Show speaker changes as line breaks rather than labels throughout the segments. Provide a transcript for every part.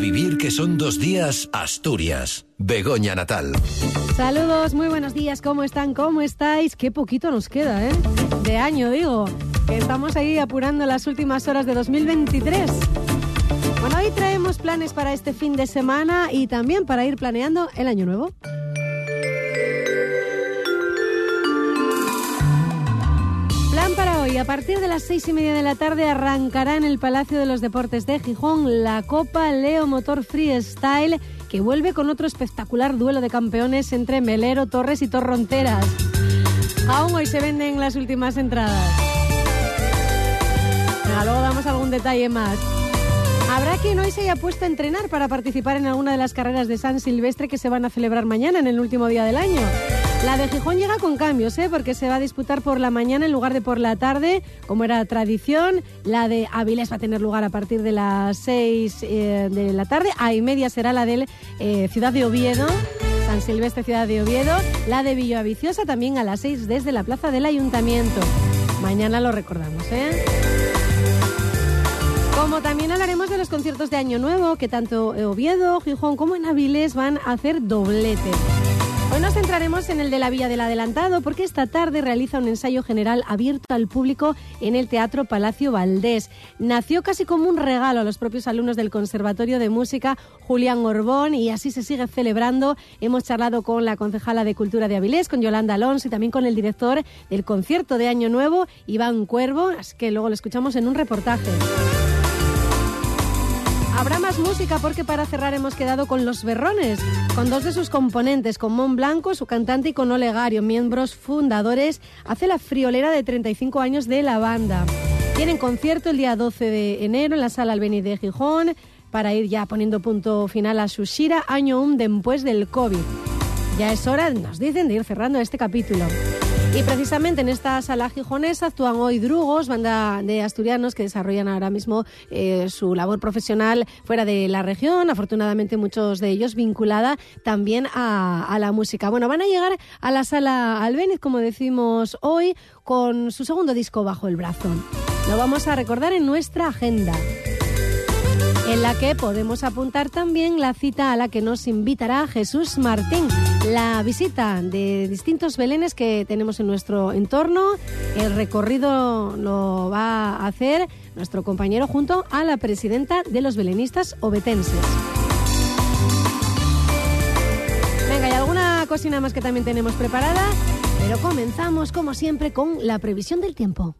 vivir que son dos días Asturias. Begoña Natal.
Saludos, muy buenos días, ¿cómo están? ¿Cómo estáis? Qué poquito nos queda, ¿eh? De año, digo. Estamos ahí apurando las últimas horas de 2023. Bueno, hoy traemos planes para este fin de semana y también para ir planeando el año nuevo. A partir de las seis y media de la tarde arrancará en el Palacio de los Deportes de Gijón la Copa Leo Motor Freestyle que vuelve con otro espectacular duelo de campeones entre Melero, Torres y Torronteras. Aún hoy se venden las últimas entradas. Venga, luego damos algún detalle más. Habrá quien hoy se haya puesto a entrenar para participar en alguna de las carreras de San Silvestre que se van a celebrar mañana, en el último día del año. La de Gijón llega con cambios, ¿eh? porque se va a disputar por la mañana en lugar de por la tarde, como era tradición. La de Avilés va a tener lugar a partir de las 6 eh, de la tarde. A y media será la de eh, Ciudad de Oviedo. San Silvestre, Ciudad de Oviedo. La de Villaviciosa también a las 6 desde la Plaza del Ayuntamiento. Mañana lo recordamos, ¿eh? Como también hablaremos de los conciertos de Año Nuevo, que tanto Oviedo, Gijón como en Avilés van a hacer doblete. Hoy nos centraremos en el de la Villa del Adelantado porque esta tarde realiza un ensayo general abierto al público en el Teatro Palacio Valdés. Nació casi como un regalo a los propios alumnos del Conservatorio de Música Julián Orbón y así se sigue celebrando. Hemos charlado con la concejala de Cultura de Avilés, con Yolanda Alonso y también con el director del concierto de Año Nuevo, Iván Cuervo, así que luego lo escuchamos en un reportaje. Música porque para cerrar hemos quedado con Los Berrones, con dos de sus componentes, con Mon Blanco, su cantante, y con Olegario, miembros fundadores, hace la friolera de 35 años de la banda. Tienen concierto el día 12 de enero en la sala Albeni de Gijón para ir ya poniendo punto final a su shira año un después del COVID. Ya es hora, nos dicen, de ir cerrando este capítulo. Y precisamente en esta sala gijonesa actúan hoy Drugos, banda de asturianos que desarrollan ahora mismo eh, su labor profesional fuera de la región, afortunadamente muchos de ellos vinculada también a, a la música. Bueno, van a llegar a la sala Albéniz, como decimos hoy, con su segundo disco bajo el brazo. Lo vamos a recordar en nuestra agenda en la que podemos apuntar también la cita a la que nos invitará Jesús Martín, la visita de distintos belenes que tenemos en nuestro entorno. El recorrido lo va a hacer nuestro compañero junto a la presidenta de los belenistas obetenses. Venga, hay alguna cocina más que también tenemos preparada, pero comenzamos como siempre con la previsión del tiempo.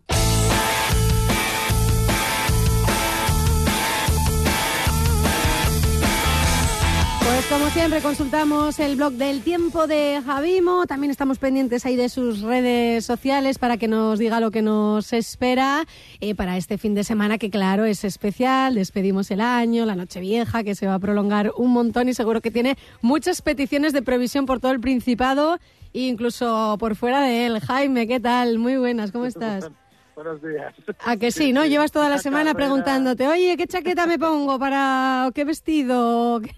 Pues como siempre consultamos el blog del tiempo de Javimo, también estamos pendientes ahí de sus redes sociales para que nos diga lo que nos espera eh, para este fin de semana que claro es especial, despedimos el año, la noche vieja que se va a prolongar un montón y seguro que tiene muchas peticiones de previsión por todo el Principado e incluso por fuera de él. Jaime, ¿qué tal? Muy buenas, ¿cómo estás?
Buenos días.
A que sí, ¿no? Llevas toda la semana preguntándote, oye, ¿qué chaqueta me pongo para o qué vestido?
Sí,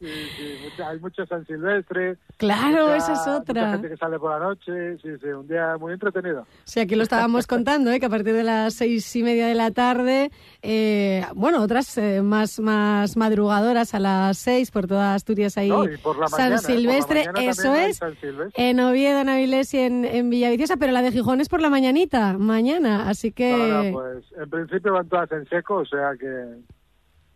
sí, mucha- hay mucho San Silvestre.
Claro,
mucha-
esa es
Mucha
otra.
gente que sale por la noche. Sí, sí, un día muy entretenido.
Sí, aquí lo estábamos contando, ¿eh? que a partir de las seis y media de la tarde, eh, bueno, otras eh, más, más madrugadoras a las seis por toda Asturias ahí.
No, y por la
San
mañana, ¿eh? Por la
Silvestre, eso es.
San Silvestre.
En Oviedo, en Avilés y en, en Villaviciosa, pero la de Gijón es por la mañanita, mañana, así que...
No, pues en principio van todas en seco, o sea que.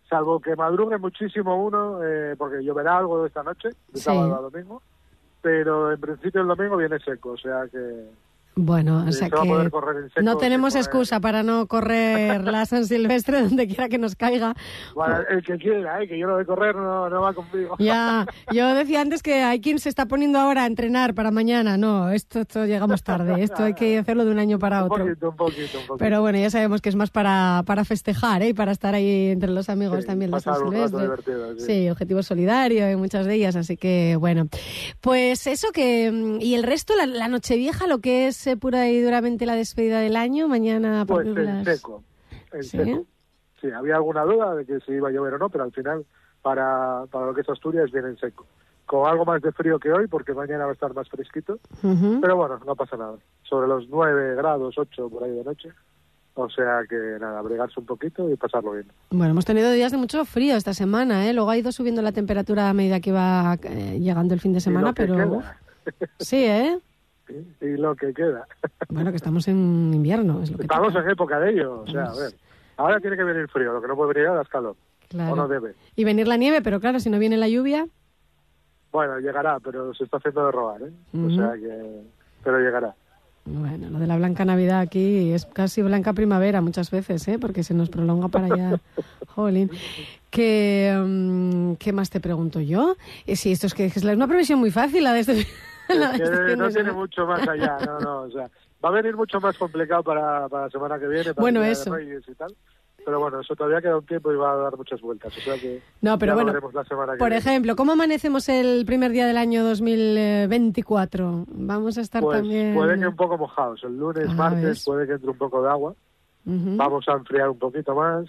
Salvo que madrugue muchísimo uno, eh, porque lloverá algo esta noche, de
Sí.
sábado a domingo. Pero en principio el domingo viene seco, o sea que.
Bueno, o sea que no tenemos excusa para no correr la San Silvestre donde quiera que nos caiga.
Bueno, el que quiera, eh, que yo lo de correr no, no va conmigo.
Ya, yo decía antes que hay quien se está poniendo ahora a entrenar para mañana. No, esto, esto llegamos tarde. Esto hay que hacerlo de un año para
un
otro.
poquito, un poquito, un poquito.
Pero bueno, ya sabemos que es más para, para festejar ¿eh? y para estar ahí entre los amigos
Sí,
también de San
un
Silvestre.
sí.
Sí, objetivo solidario y muchas de ellas, así que bueno. Pues eso que... mm, Y el resto, la, la Nochevieja, lo que es eh, pura y duramente la despedida del año, mañana
Pues en
las...
seco. En
¿Sí?
seco. Sí, había alguna duda de que si iba a llover o no, pero al final, para, para lo que es Asturias, viene en seco. Con algo más de frío que hoy, porque mañana va a estar más fresquito.
Ujú.
Pero bueno, no pasa nada. Sobre los 9 grados, 8 por ahí de noche. O sea que nada, abrigarse un poquito y pasarlo bien.
Bueno, hemos tenido días de mucho frío esta semana, ¿eh? Luego ha ido subiendo la temperatura a medida que iba eh, llegando el fin de semana, pero...
Queda.
Sí, ¿eh?
Y lo que queda.
Bueno, que estamos en invierno. Es lo que
estamos en época de ello, o sea, a ver. Ahora tiene que venir frío, lo que no puede venir ahora es calor.
Claro.
O no debe.
Y venir la nieve, pero claro, si no viene la lluvia...
Bueno, llegará, pero se está haciendo de robar, ¿eh? O sea que... Pero llegará.
Bueno, lo de la blanca Navidad aquí es casi blanca primavera muchas veces, ¿eh? Porque se nos prolonga para allá. Jolín. ¿Qué, um, ¿Qué más te pregunto yo? Eh, si esto es que es una previsión muy fácil la de este...
Es que no tiene mucho más allá, no, no, o sea, va a venir mucho más complicado para, para la semana que viene, para
bueno,
el
eso.
de Reyes y tal. Pero bueno, eso todavía queda un tiempo y va a dar muchas vueltas. O sea que
No, pero bueno,
veremos la semana que
por
viene.
ejemplo, ¿cómo amanecemos el primer día del año 2024? Vamos a estar
Pues
también...
puede que un poco mojados. El lunes,
Ah,
martes,
¿ves?
puede que entre un poco de agua. Vamos a enfriar un poquito más.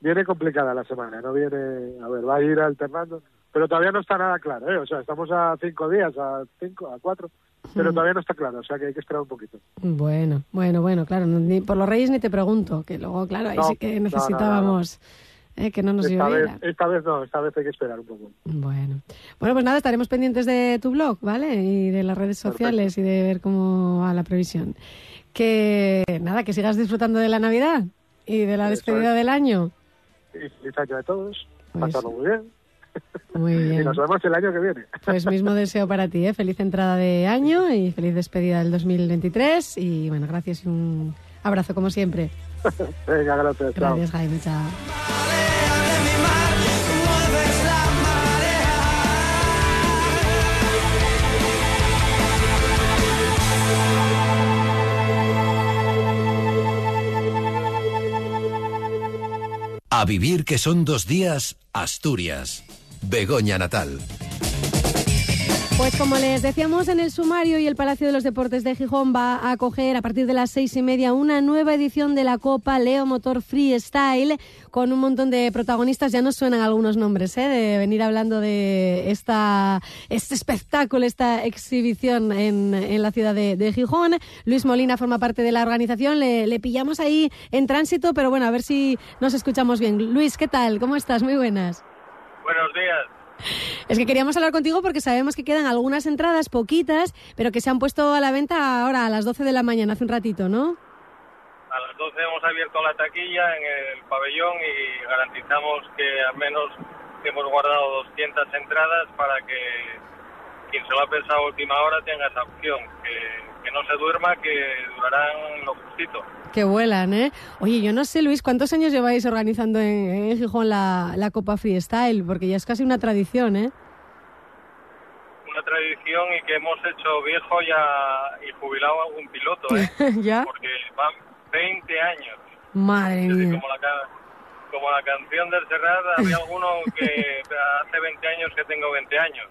Viene complicada la semana, no viene... A ver, va a ir alternando. Pero todavía no está nada claro, ¿eh? O sea, estamos a cinco días, a cinco, a cuatro. Pero todavía no está claro, o sea que hay que esperar un poquito.
Bueno, bueno, bueno, claro, ni por los reyes ni te pregunto, que luego, claro, ahí
No,
sí que
no, no, no,
necesitábamos eh, que no nos
Esta vez, esta vez no, esta vez hay que esperar un poco.
Bueno. bueno, pues nada, estaremos pendientes de tu blog, ¿vale? Y de las redes sociales y de ver cómo va la previsión. Que nada, que sigas disfrutando de la Navidad y de la
Eso
despedida
es.
del año.
Y feliz año a todos,
Pues-
pasarlo muy bien.
Muy
Y
bien.
nos vemos el año que viene.
Pues mismo deseo para ti, ¿eh? Feliz entrada de año y feliz despedida del 2023. Y bueno, gracias y un abrazo como siempre.
Venga, gracias. chao.
Gracias, Jaime. Chao.
A vivir que son dos días, Asturias. Begoña Natal.
Pues como les decíamos en el sumario y el Palacio de los Deportes de Gijón va a acoger a partir de las seis y media una nueva edición de la Copa Leo Motor Freestyle con un montón de protagonistas. Ya nos suenan algunos nombres, ¿eh? De venir hablando de esta, este espectáculo, esta exhibición en, la ciudad de, de Gijón. Luis Molina forma parte de la organización. Le, le pillamos ahí en tránsito, pero bueno, a ver si nos escuchamos bien. Luis, ¿qué tal? ¿Cómo estás? Muy buenas.
Buenos días.
Es que queríamos hablar contigo porque sabemos que quedan algunas entradas, poquitas, pero que se han puesto a la venta ahora a las 12 de la mañana, hace un ratito, ¿no?
A las 12 hemos abierto la taquilla en el pabellón y garantizamos que al menos hemos guardado 200 entradas para que quien se lo ha pensado a última hora tenga esa opción. Que, que no se duerma, que durarán lo justito.
Que vuelan, ¿eh? Oye, yo no sé, Luis, ¿cuántos años lleváis organizando en, en Gijón la, la Copa Freestyle? Porque ya es casi una tradición, ¿eh?
Una tradición y que hemos hecho viejo ya y jubilado a algún piloto, ¿eh?
¿Ya?
porque van 20 años.
Madre mía.
como la, como la canción del Serrat, había alguno que hace 20 años que tengo 20 años.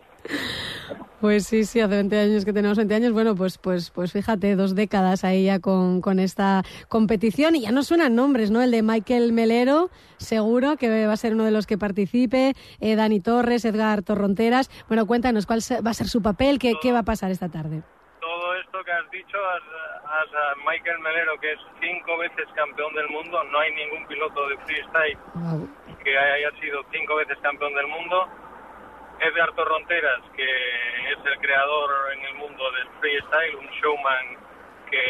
Pues sí, sí, hace 20 años que tenemos 20 años. Bueno, pues, pues, pues fíjate, dos décadas ahí ya con, con esta competición y ya no suenan nombres, ¿no? El de Michael Melero, seguro que va a ser uno de los que participe. eh, Dani Torres, Edgar Torronteras. Bueno, cuéntanos cuál va a ser su papel, qué, qué va a pasar esta tarde.
Todo esto que has dicho, has, has a Michael Melero, que es cinco veces campeón del mundo, no hay ningún piloto de freestyle
Guau.
que haya sido cinco veces campeón del mundo. Edgar Torronteras, que es el creador en el mundo del freestyle, un showman que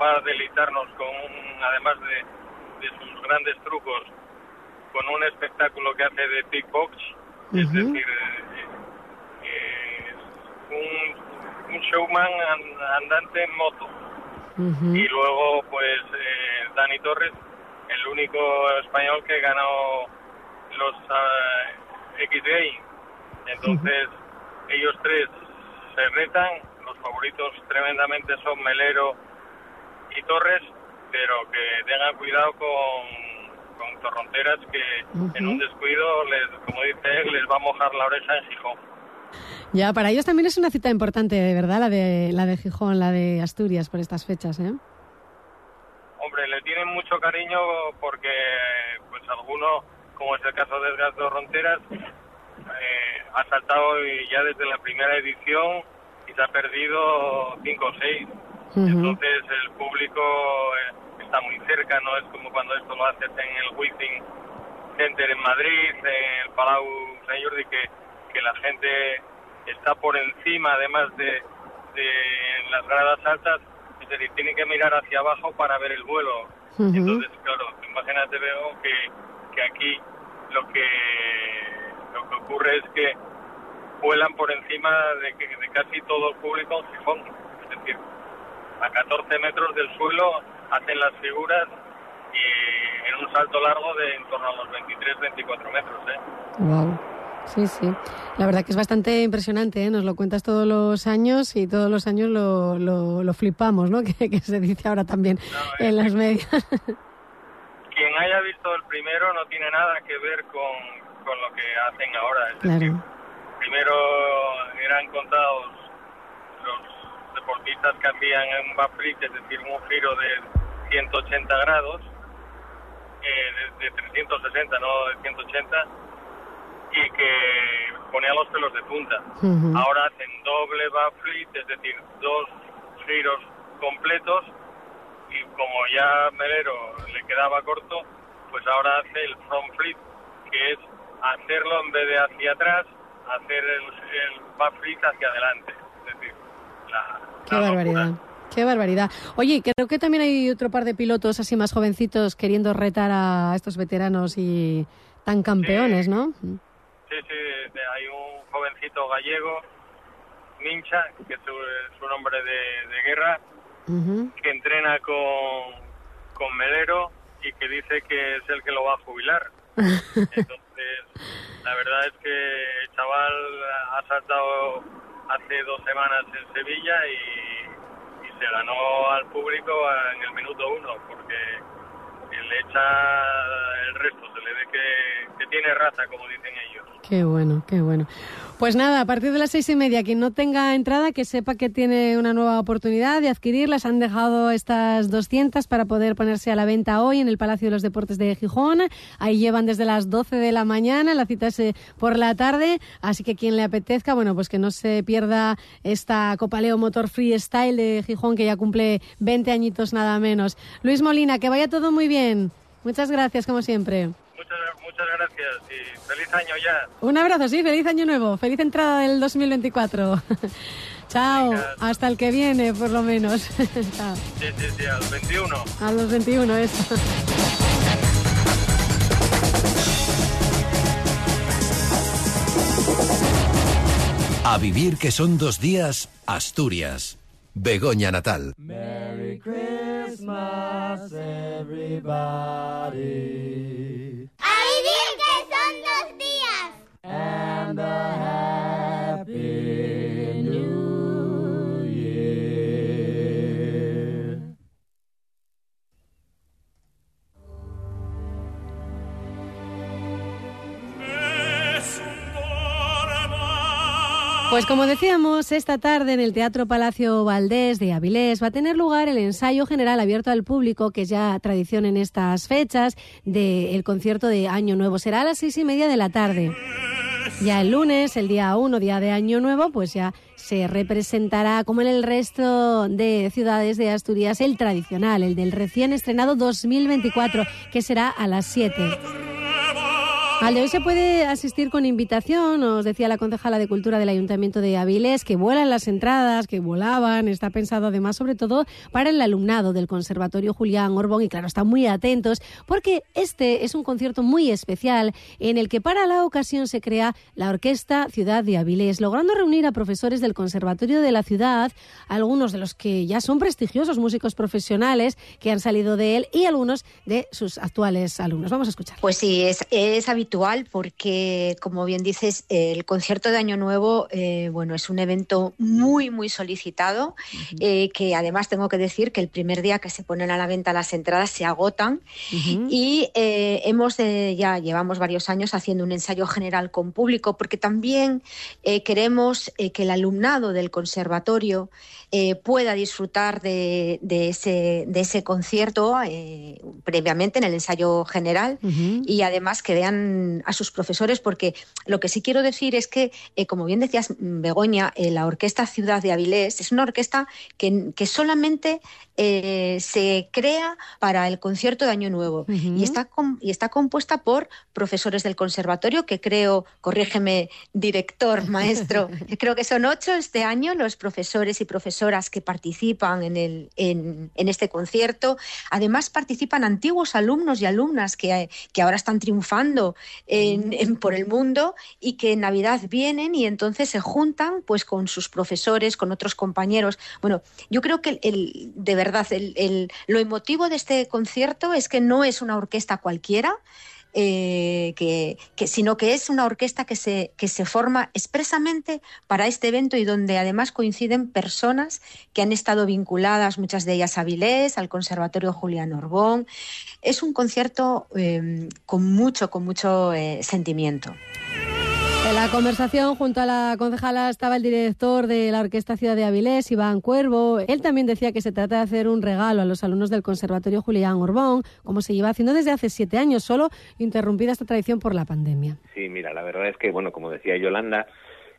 va a deleitarnos con, un- además de, de sus grandes trucos, con un espectáculo que hace de kickbox, es
Ujú.
decir, eh, eh, es un, un showman an- andante en moto.
Ujú.
Y luego, pues, eh, Dani Torres, el único español que ganó los X-Games. Entonces, ellos tres se retan. Los favoritos tremendamente son Melero y Torres, pero que tengan cuidado con, con Torronteras, que en un descuido, les, como dice él, les va a mojar la oreja en Gijón.
Ya, para ellos también es una cita importante, de verdad, la de, la de Gijón, la de Asturias, por estas fechas, ¿eh?
Hombre, le tienen mucho cariño porque, pues, alguno, como es el caso de Edgar Torronteras, eh, ha saltado ya desde la primera edición y se ha perdido cinco o seis. Entonces el público eh, está muy cerca, no es como cuando esto lo haces en el Wizzing Center en Madrid, en el Palau Sant Jordi, que, que la gente está por encima, además de, de las gradas altas, es decir, tiene que mirar hacia abajo para ver el vuelo. Entonces, claro, imagínate veo que, que aquí lo que lo que ocurre es que vuelan por encima de, de casi todo el público en Gijón. Es decir, a 14 metros del suelo hacen las figuras y en un salto largo de en torno a los 23-24 metros. ¿eh?
Wow. Sí, sí. La verdad que es bastante impresionante, ¿eh? Nos lo cuentas todos los años y todos los años lo, lo, lo flipamos, ¿no? Que, que, se dice ahora también no, en las medias.
Quien haya visto el primero no tiene nada que ver con, con lo que hacen ahora. Es
claro.
decir, primero eran contados los deportistas que hacían un backflip, es decir, un giro de 180 grados, eh, de, de 360, no de 180 y que ponía los pelos de punta. Uh -huh. Ahora hacen doble backflip, es decir, dos giros completos y como ya Melero le quedaba corto, pues ahora hace el front flip, que es hacerlo en vez de hacia atrás, hacer el, el backflip hacia adelante. Es decir, la,
Qué
la
barbaridad.
locura.
Qué barbaridad. Oye, creo que también hay otro par de pilotos así más jovencitos queriendo retar a estos veteranos y tan campeones,
sí.
¿no?
Sí, sí, hay un jovencito gallego, Mincha, que es su, su nombre de, de guerra,
uh -huh.
que entrena con, con Melero y que dice que es el que lo va a jubilar. Entonces, la verdad es que el chaval ha saltado hace dos semanas en Sevilla y, y se ganó al público en el minuto uno, porque le echa el resto, se le ve que, que tiene raza, como dicen ellos.
Qué bueno, qué bueno. Pues nada, a partir de las seis y media, quien no tenga entrada, que sepa que tiene una nueva oportunidad de adquirirlas. Han dejado estas 200 para poder ponerse a la venta hoy en el Palacio de los Deportes de Gijón. Ahí llevan desde las 12 de la mañana, la cita es eh, por la tarde. Así que quien le apetezca, bueno, pues que no se pierda esta Copa Leo Motor Freestyle de Gijón, que ya cumple 20 añitos nada menos. Luis Molina, que vaya todo muy bien. Muchas gracias, como siempre.
Muchas, muchas gracias y feliz año ya.
Un abrazo, sí, feliz año nuevo, feliz entrada del 2024. Chao, Venga. hasta el que viene, por lo menos.
Chao. Sí, sí, sí, a los 21.
A los 21, eso.
A vivir que son dos días, Asturias. Begoña Natal.
Merry Christmas, everybody.
A vivir que son dos días.
Pues como decíamos, esta tarde en el Teatro Palacio Valdés de Avilés va a tener lugar el ensayo general abierto al público, que es ya tradición en estas fechas, del concierto de Año Nuevo. Será a las seis y media de la tarde. Ya el lunes, el día uno, día de Año Nuevo, pues ya se representará, como en el resto de ciudades de Asturias, el tradicional, el del recién estrenado 2024, que será a las 7. Al de hoy se puede asistir con invitación, os decía la concejala de Cultura del Ayuntamiento de Avilés, que vuelan las entradas, que volaban, está pensado además sobre todo para el alumnado del Conservatorio Julián Orbón y claro, están muy atentos porque este es un concierto muy especial en el que para la ocasión se crea la Orquesta Ciudad de Avilés, logrando reunir a profesores del Conservatorio de la ciudad, algunos de los que ya son prestigiosos músicos profesionales que han salido de él y algunos de sus actuales alumnos. Vamos a escuchar.
Pues sí, es, es habitual porque, como bien dices, el concierto de Año Nuevo, eh, bueno, es un evento muy, muy solicitado, uh -huh. eh, que además tengo que decir que el primer día que se ponen a la venta las entradas se agotan uh -huh. y eh, hemos ya llevamos varios años haciendo un ensayo general con público porque también queremos que el alumnado del conservatorio pueda disfrutar de, de, ese, de ese concierto previamente en el ensayo general uh -huh. y además que vean a sus profesores, porque lo que sí quiero decir es que, eh, como bien decías, Begoña, eh, la Orquesta Ciudad de Avilés es una orquesta que, que solamente eh, se crea para el concierto de Año Nuevo y, está y está compuesta por profesores del conservatorio, que creo, corrígeme, director, maestro, creo que son ocho este año los profesores y profesoras que participan en, el, en, en este concierto. Además, participan antiguos alumnos y alumnas que, que ahora están triunfando en- en- por el mundo y que en Navidad vienen y entonces se juntan pues con sus profesores, con otros compañeros. Bueno, yo creo que el, el- de verdad el- el- lo emotivo de este concierto es que no es una orquesta cualquiera, eh, que, sino que es una orquesta que se, que se forma expresamente para este evento y donde además coinciden personas que han estado vinculadas, muchas de ellas a Avilés, al Conservatorio Julián Orbón. Es un concierto eh, con mucho, con mucho eh, sentimiento.
En la conversación junto a la concejala estaba el director de la Orquesta Ciudad de Avilés, Iván Cuervo. Él también decía que se trata de hacer un regalo a los alumnos del Conservatorio Julián Orbón, como se lleva haciendo desde hace siete años, solo interrumpida esta tradición por la pandemia.
Sí, mira, la verdad es que, bueno, como decía Yolanda,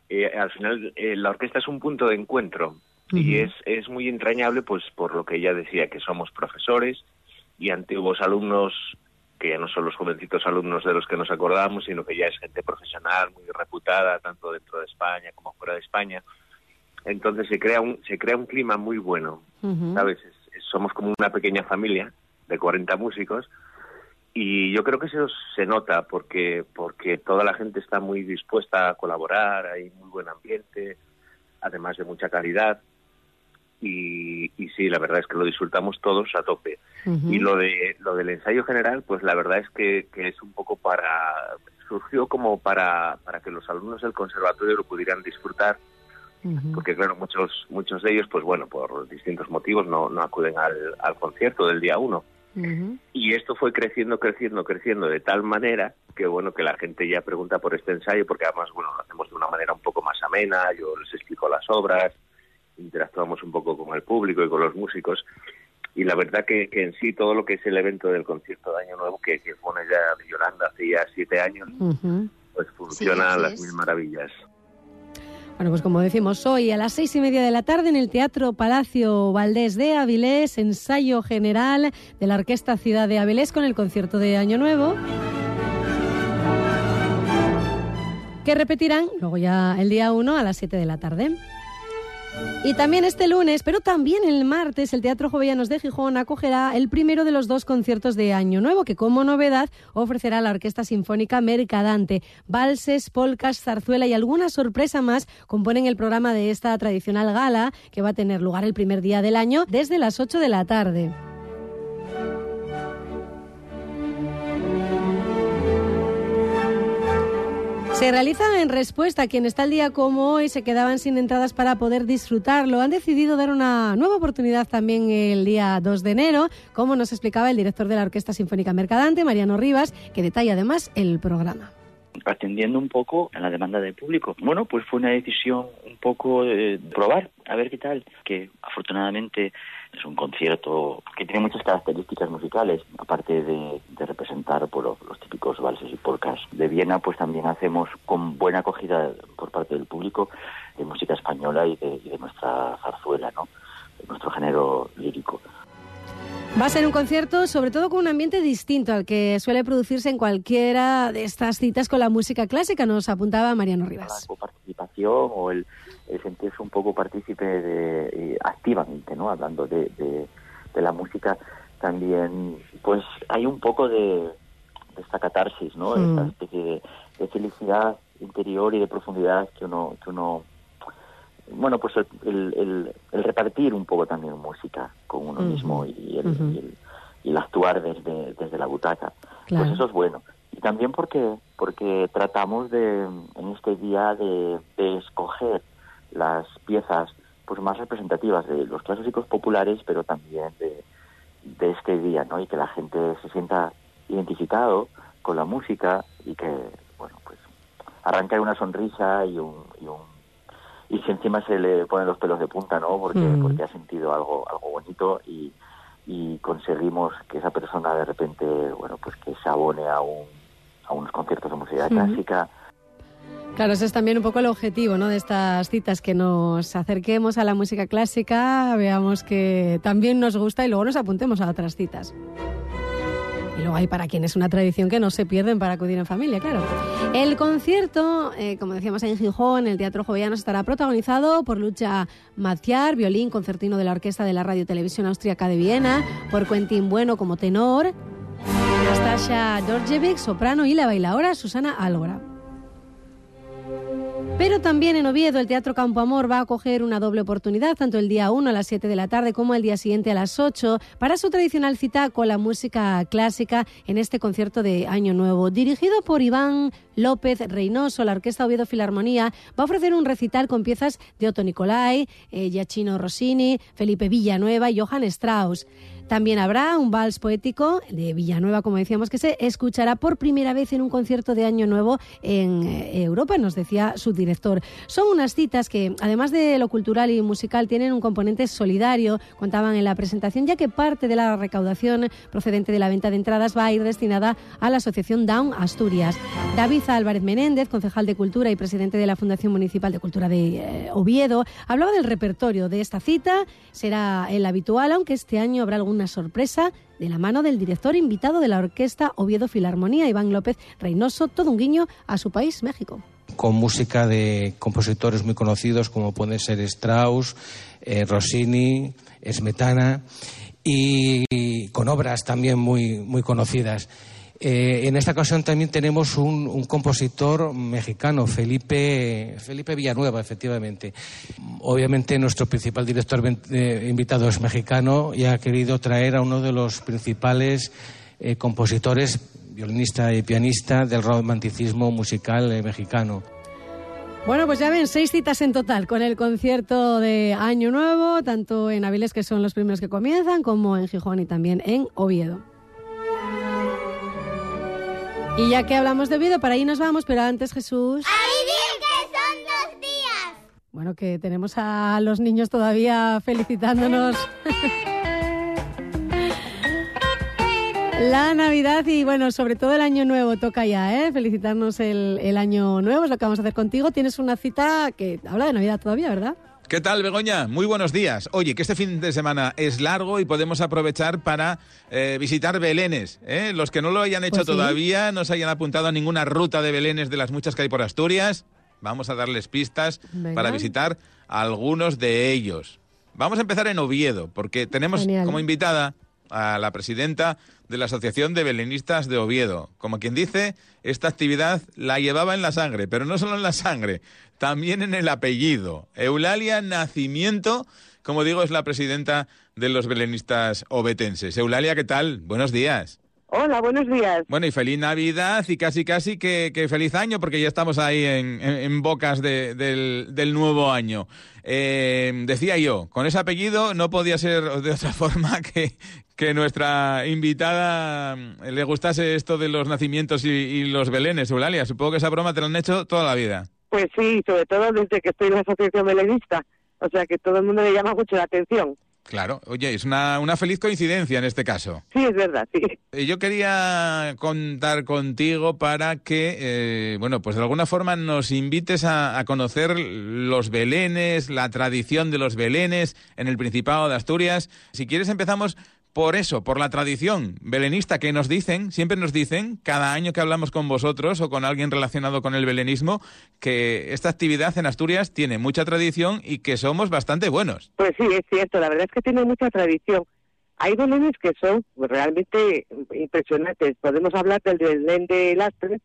eh, al final eh, la orquesta es un punto de encuentro y es, es muy entrañable, pues por lo que ella decía, que somos profesores y antiguos alumnos, que ya no son los jovencitos alumnos de los que nos acordamos, sino que ya es gente profesional, muy reputada, tanto dentro de España como fuera de España. Entonces se crea un, se crea un clima muy bueno, ¿sabes? Es- es- somos como una pequeña familia de 40 músicos y yo creo que eso se nota porque porque toda la gente está muy dispuesta a colaborar, hay muy buen ambiente, además de mucha calidad y, y sí, la verdad es que lo disfrutamos todos a tope. Y lo de lo del ensayo general, pues la verdad es que, que es un poco para surgió como para para que los alumnos del conservatorio lo pudieran disfrutar. Porque claro muchos muchos de ellos pues bueno por distintos motivos no, no acuden al, al concierto del día uno. Y esto fue creciendo creciendo creciendo de tal manera que bueno que la gente ya pregunta por este ensayo porque además bueno lo hacemos de una manera un poco más amena yo les explico las obras interactuamos un poco con el público y con los músicos y la verdad que, que en sí todo lo que es el evento del concierto de Año Nuevo que, que pone ya Yolanda hace ya siete años pues funciona a las mil maravillas
Bueno, pues como decimos, hoy a las seis y media de la tarde en el Teatro Palacio Valdés de Avilés, ensayo general de la Orquesta Ciudad de Avilés con el concierto de Año Nuevo. Que repetirán luego ya el día 1 a las 7 de la tarde. Y también este lunes, pero también el martes, el Teatro Jovellanos de Gijón acogerá el primero de los dos conciertos de Año Nuevo, que como novedad ofrecerá la Orquesta Sinfónica Mercadante. Valses, polcas, zarzuela y alguna sorpresa más componen el programa de esta tradicional gala, que va a tener lugar el primer día del año desde las 8 de la tarde. Se realiza en respuesta a quienes tal día como hoy se quedaban sin entradas para poder disfrutarlo. Han decidido dar una nueva oportunidad también el día 2 de enero, como nos explicaba el director de la Orquesta Sinfónica Mercadante, Mariano Rivas, que detalla además el programa.
atendiendo un poco a la demanda del público. Bueno, pues fue una decisión un poco de probar, a ver qué tal, que afortunadamente es un concierto que tiene muchas características musicales, aparte de, de representar por los, los típicos valses y polcas de Viena, pues también hacemos con buena acogida por parte del público de música española y de, y de nuestra zarzuela, ¿no? de nuestro género lírico.
Va a ser un concierto sobre todo con un ambiente distinto al que suele producirse en cualquiera de estas citas con la música clásica, nos apuntaba Mariano Rivas.
la participación o el sentirse un poco partícipe de, eh, activamente, ¿no? Hablando de, de, de la música, también, pues hay un poco de, de esta catarsis, ¿no?
Mm.
Esta especie de, de felicidad interior y de profundidad que uno, que uno bueno, pues el, el, el- el repartir un poco también música con uno
Ujú.
mismo y el, y el- y el actuar desde, desde la butaca.
Claro.
Pues eso es bueno. Y también porque porque tratamos de en este día de, de escoger las piezas pues más representativas de los clásicos populares, pero también de, de este día, ¿no? Y que la gente se sienta identificado con la música y que, bueno, pues arranca una sonrisa y un, y un y si encima se le ponen los pelos de punta, ¿no? Porque,
Mm.
porque ha sentido algo, algo bonito y, y conseguimos que esa persona de repente, bueno, pues que se abone a un, algunos conciertos de música clásica.
Claro, ese es también un poco el objetivo ¿no? de estas citas, que nos acerquemos a la música clásica, veamos que también nos gusta y luego nos apuntemos a otras citas. Y luego hay para quienes una tradición que no se pierden para acudir en familia, claro. El concierto, eh, como decíamos en Gijón, el Teatro Jovellanos estará protagonizado por Lucha Maciar, violín, concertino de la Orquesta de la Radio Televisión Austríaca de Viena, por Quentin Bueno como tenor, Nastasia Dorjevic, soprano, y la bailadora Susana Álgora. Pero también en Oviedo el Teatro Campo Amor va a acoger una doble oportunidad, tanto el día 1 a las 7 de la tarde como el día siguiente a las 8, para su tradicional cita con la música clásica en este concierto de Año Nuevo. Dirigido por Iván López Reynoso, la Orquesta Oviedo Filarmonía va a ofrecer un recital con piezas de Otto Nicolai, eh, Giacchino Rossini, Felipe Villanueva y Johann Strauss. También habrá un vals poético de Villanueva, como decíamos, que se escuchará por primera vez en un concierto de Año Nuevo en eh, Europa, nos decía su director. Son unas citas que, además de lo cultural y musical, tienen un componente solidario, contaban en la presentación, ya que parte de la recaudación procedente de la venta de entradas va a ir destinada a la Asociación Down Asturias. David Álvarez Menéndez, concejal de Cultura y presidente de la Fundación Municipal de Cultura de eh, Oviedo, hablaba del repertorio de esta cita. Será el habitual, aunque este año habrá alguna sorpresa de la mano del director invitado de la Orquesta Oviedo Filarmonía, Iván López Reynoso, todo un guiño a su país, México.
con música de compositores muy conocidos como pueden ser Strauss, eh, Rossini, Smetana y con obras también muy, muy conocidas. Eh, en esta ocasión también tenemos un, un compositor mexicano, Felipe, Felipe Villanueva, efectivamente. Obviamente nuestro principal director eh, invitado es mexicano y ha querido traer a uno de los principales eh, compositores, violinista y pianista del romanticismo musical mexicano.
Bueno, pues ya ven, seis citas en total con el concierto de Año Nuevo, tanto en Avilés, que son los primeros que comienzan, como en Gijón y también en Oviedo. Y ya que hablamos de Oviedo, para ahí nos vamos, pero antes Jesús...
¡A vivir que son dos días!
Bueno, que tenemos a los niños todavía felicitándonos. La Navidad y bueno, sobre todo el Año Nuevo toca ya, ¿eh? Felicitarnos el, el Año Nuevo, es lo que vamos a hacer contigo. Tienes una cita que habla de Navidad todavía, ¿verdad?
¿Qué tal, Begoña? Muy buenos días. Oye, que este fin de semana es largo y podemos aprovechar para eh, visitar Belenes. ¿eh? Los que no lo hayan hecho
Pues sí.
todavía, no se hayan apuntado a ninguna ruta de Belenes de las muchas que hay por Asturias, vamos a darles pistas
Venga.
para visitar algunos de ellos. Vamos a empezar en Oviedo, porque tenemos
Genial.
como invitada a la presidenta de la Asociación de Belenistas de Oviedo. Como quien dice, esta actividad la llevaba en la sangre, pero no solo en la sangre, también en el apellido. Eulalia Nacimiento, como digo, es la presidenta de los belenistas obetenses. Eulalia, ¿qué tal? Buenos días.
Hola, buenos días.
Bueno, y feliz Navidad y casi casi que, que feliz año, porque ya estamos ahí en, en- en bocas de- del, del nuevo año. Eh, decía yo, con ese apellido no podía ser de otra forma que, que nuestra invitada mm, le gustase esto de los nacimientos y, y los belenes, Eulalia. Supongo que esa broma te la han hecho toda la vida.
Pues sí, sobre todo desde que estoy en la Asociación Belenista. O sea que todo el mundo le llama mucho la atención.
Claro, oye, es una, una feliz coincidencia en este caso.
Sí, es verdad, sí.
Yo quería contar contigo para que, eh, bueno, pues de alguna forma nos invites a, a conocer los belenes, la tradición de los belenes en el Principado de Asturias. Si quieres empezamos por eso, por la tradición belenista que nos dicen, siempre nos dicen, cada año que hablamos con vosotros o con alguien relacionado con el belenismo, que esta actividad en Asturias tiene mucha tradición y que somos bastante buenos.
Pues sí, es cierto. La verdad es que tiene mucha tradición. Hay belenes que son realmente impresionantes. Podemos hablar del Belén de Lastre,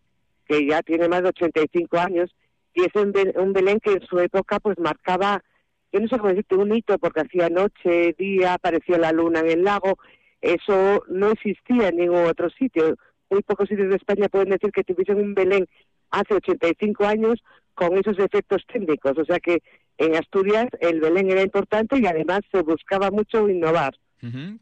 que ya tiene más de 85 años, y es un, Be- un Belén que en su época pues marcaba, yo no sé cómo decirte, un hito, porque hacía noche, día, apareció la luna en el lago. Eso no existía en ningún otro sitio. Muy pocos sitios de España pueden decir que tuviesen un Belén hace 85 años con esos efectos técnicos. O sea que en Asturias el Belén era importante y además se buscaba mucho innovar.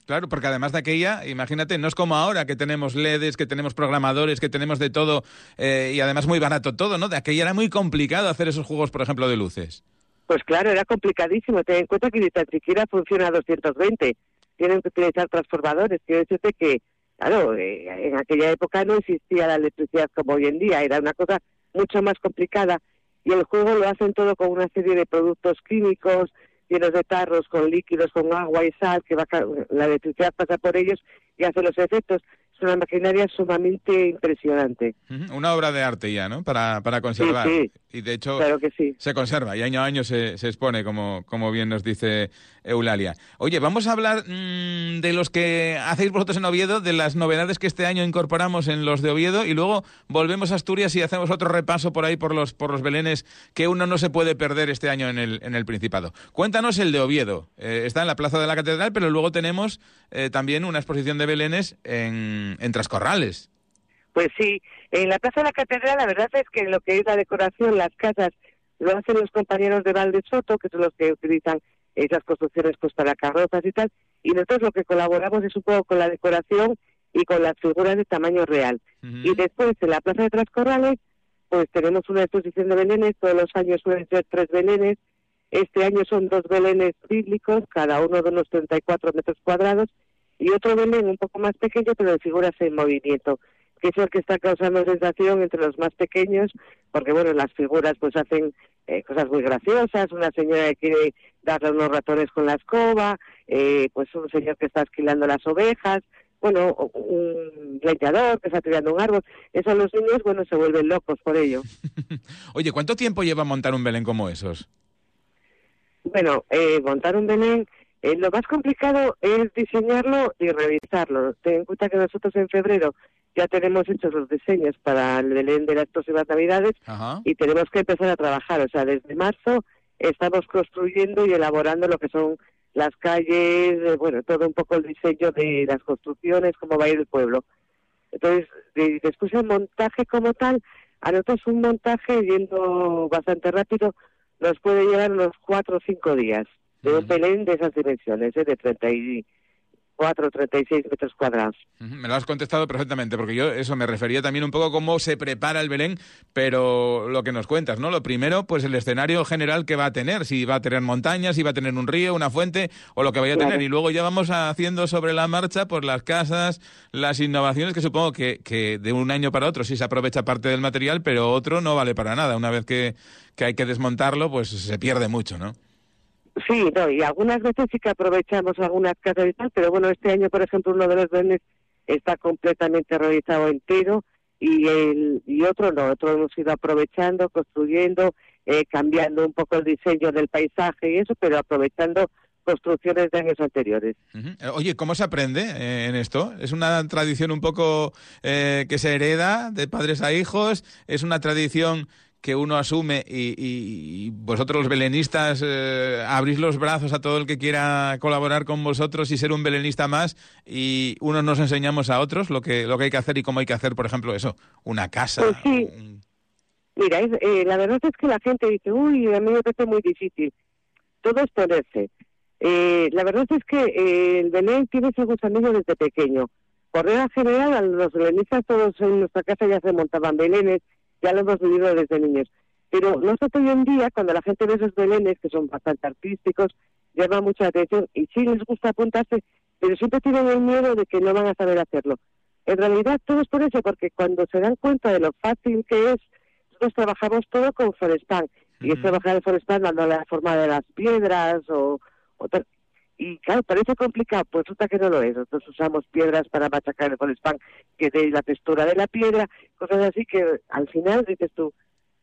Claro, porque además de aquella, imagínate, no es como ahora que tenemos LEDs, que tenemos programadores, que tenemos de todo eh, y además muy barato todo, ¿no? De aquella era muy complicado hacer esos juegos, por ejemplo, de luces.
Pues claro, era complicadísimo. Ten en cuenta que ni tan siquiera funciona a 220. Tienen que utilizar transformadores. Quiero decirte que claro, eh, en aquella época no existía la electricidad como hoy en día, era una cosa mucho más complicada y el juego lo hacen todo con una serie de productos químicos llenos de tarros con líquidos, con agua y sal, que va, la electricidad pasa por ellos y hace los efectos. Es una maquinaria sumamente impresionante.
Una obra de arte ya, ¿no? Para, para conservar.
sí.
Y de hecho
Claro que sí.
se conserva y año a año se, se expone, como, como bien nos dice Eulalia. Oye, vamos a hablar mm, de los que hacéis vosotros en Oviedo, de las novedades que este año incorporamos en los de Oviedo y luego volvemos a Asturias y hacemos otro repaso por ahí por los, por los belenes que uno no se puede perder este año en el, en el Principado. Cuéntanos el de Oviedo. Eh, está en la Plaza de la Catedral, pero luego tenemos eh, también una exposición de belenes en, en Trascorrales.
Pues sí, en la Plaza de la Catedral la verdad es que lo que es la decoración, las casas, lo hacen los compañeros de Valde Soto, que son los que utilizan esas construcciones pues para carrozas y tal, y nosotros lo que colaboramos es un poco con la decoración y con las figuras de tamaño real. Y después en la Plaza de Trascorrales, pues tenemos una exposición de belenes, todos los años suelen ser tres belenes, este año son dos belenes bíblicos, cada uno de unos 34 metros cuadrados, y otro belén un poco más pequeño, pero de figuras en movimiento, que es el que está causando sensación entre los más pequeños, porque bueno, las figuras pues hacen eh, cosas muy graciosas, una señora que quiere darle unos ratones con la escoba, eh, pues un señor que está esquilando las ovejas, bueno, un leñador que está tirando un árbol, eso los niños, bueno, se vuelven locos por ello.
Oye, ¿cuánto tiempo lleva montar un belén como esos?
Bueno, eh, montar un Belén, eh, lo más complicado es diseñarlo y realizarlo. Ten en cuenta que nosotros en febrero ya tenemos hechos los diseños para el Belén de las próximas Navidades
Ajá.
y tenemos que empezar a trabajar. O sea, desde marzo estamos construyendo y elaborando lo que son las calles, eh, bueno, todo un poco el diseño de las construcciones, cómo va a ir el pueblo. Entonces, de- después el montaje como tal, a nosotros un montaje yendo bastante rápido nos puede llevar unos cuatro o cinco días de un Belén de esas dimensiones, ¿eh? de 34 o 36 metros cuadrados.
Me lo has contestado perfectamente, porque yo eso me refería también un poco a cómo se prepara el Belén, pero lo que nos cuentas, ¿no? Lo primero, pues el escenario general que va a tener, si va a tener montañas, si va a tener un río, una fuente, o lo que vaya a
Claro.
tener. Y luego ya vamos haciendo sobre la marcha, pues las casas, las innovaciones, que supongo que, que de un año para otro sí se aprovecha parte del material, pero otro no vale para nada. Una vez que, que hay que desmontarlo, pues se pierde mucho, ¿no?
Sí, no, y algunas veces sí que aprovechamos algunas casas y tal, pero bueno, este año, por ejemplo, uno de los belenes está completamente realizado entero y el y otro no, otro hemos ido aprovechando, construyendo, eh, cambiando un poco el diseño del paisaje y eso, pero aprovechando construcciones de años anteriores.
Eh, Oye, ¿cómo se aprende eh, en esto? ¿Es una tradición un poco eh, que se hereda de padres a hijos? ¿Es una tradición que uno asume y, y- vosotros los belenistas eh, abrís los brazos a todo el que quiera colaborar con vosotros y ser un belenista más y unos nos enseñamos a otros lo que, lo que hay que hacer y cómo hay que hacer, por ejemplo, eso, una casa?
Pues sí. Mira, es- eh, la verdad es que la gente dice, uy, a mí me parece muy difícil. Todo es ponerse. Eh, la verdad es que eh, el Belén tiene ese gusanillo desde pequeño. Por regla general, a los belenistas todos en nuestra casa ya se montaban belenes, ya lo hemos vivido desde niños. Pero nosotros hoy en día, cuando la gente ve esos belenes, que son bastante artísticos, llama mucha atención y sí les gusta apuntarse, pero siempre tienen el miedo de que no van a saber hacerlo. En realidad todo es por eso, porque cuando se dan cuenta de lo fácil que es, nosotros trabajamos todo con Forespan. Y es trabajar en Forespan dándole la forma de las piedras o, o tal. Y claro, parece complicado, pues resulta que no lo es. Nosotros usamos piedras para machacar el Forespan que de la textura de la piedra, cosas así que al final dices tú,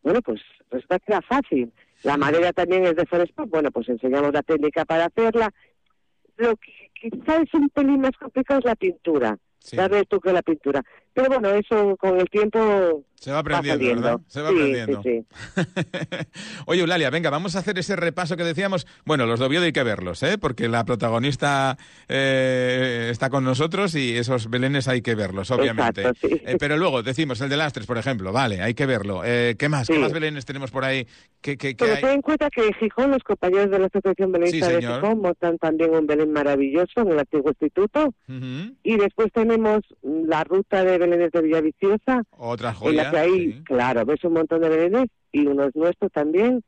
bueno, pues resulta que era fácil. La madera también es de Forespan, bueno, pues enseñamos la técnica para hacerla. Lo que quizá es un pelín más complicado es la pintura, darle el toque a la pintura. Pero bueno, eso con el tiempo
Se va aprendiendo. ¿verdad? Se va
Sí,
aprendiendo.
sí, sí.
Oye, Eulalia, venga, vamos a hacer ese repaso que decíamos. Bueno, los de Oviedo hay que verlos, ¿eh? Porque la protagonista eh, está con nosotros y esos belenes hay que verlos, obviamente.
Exacto.
Eh, pero luego decimos el de Lastres, por ejemplo, vale, hay que verlo. Eh, ¿Qué más? ¿Qué más belenes tenemos por ahí? ¿Qué, qué- qué
Pero
hay?
ten en cuenta que Gijón, los compañeros de la Asociación Belenista de. Gijón montan también un Belén maravilloso en el antiguo instituto. Y después tenemos la ruta de Belenes de Villaviciosa,
Otra
en
joya.
la que hay, claro, ves un montón de Belenes y uno es nuestro también.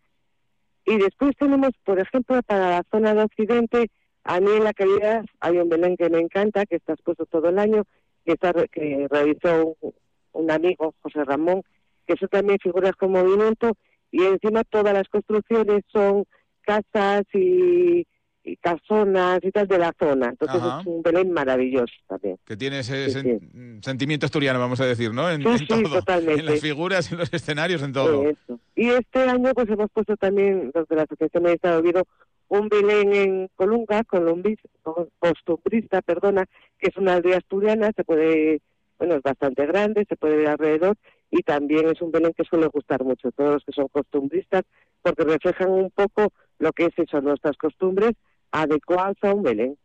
Y después tenemos, por ejemplo, para la zona de Occidente, a mí en la calidad hay un Belén que me encanta, que está expuesto todo el año, que, está, que realizó un, un amigo, José Ramón, que son también figuras con movimiento y encima todas las construcciones son casas y, y casonas y tal de la zona. Entonces
Ajá.
es un Belén maravilloso también.
Que tiene ese
Sí,
sen- sentimiento asturiano, vamos a decir, ¿no? En,
Sí,
en
sí,
todo.
totalmente.
En las figuras, en los escenarios, en todo.
Eso. Y este año pues hemos puesto también, los de la Asociación de Estado Oviedo, un Belén en Colunga, columbis- co- costumbrista, perdona, que es una aldea asturiana, se puede, bueno, es bastante grande, se puede ver alrededor, y también es un Belén que suele gustar mucho, todos los que son costumbristas, porque reflejan un poco lo que es eso, nuestras costumbres adecuadas a un Belén.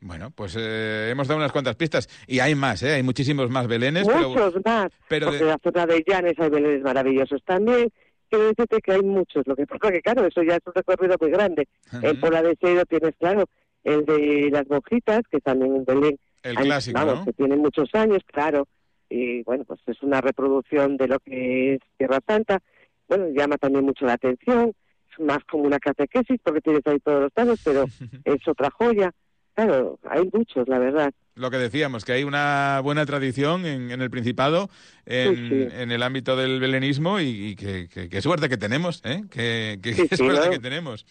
Bueno, pues eh, hemos dado unas cuantas pistas. Y hay más, ¿eh? Hay muchísimos más belenes. pero-
Muchos más,
pero
porque
de-
la zona de Llanes hay Belenes maravillosos también. Quiero decirte que hay muchos, lo que pasa que claro, eso ya es un recorrido muy grande. En Pola de Seido tienes, claro, el de las monjitas, que también en Belén.
El
hay-
clásico,
vamos,
¿no?
que tiene muchos años, claro. Y bueno, pues es una reproducción de lo que es Tierra Santa. Bueno, llama también mucho la atención. Más como una catequesis, porque tienes ahí todos los datos, pero es otra joya. Claro, hay muchos, la verdad.
Lo que decíamos, que hay una buena tradición en, en el Principado, en,
Sí, sí.
en el ámbito del belenismo, y, y que, que- que suerte que tenemos, ¿eh? Que,
sí,
suerte
¿no?
que tenemos.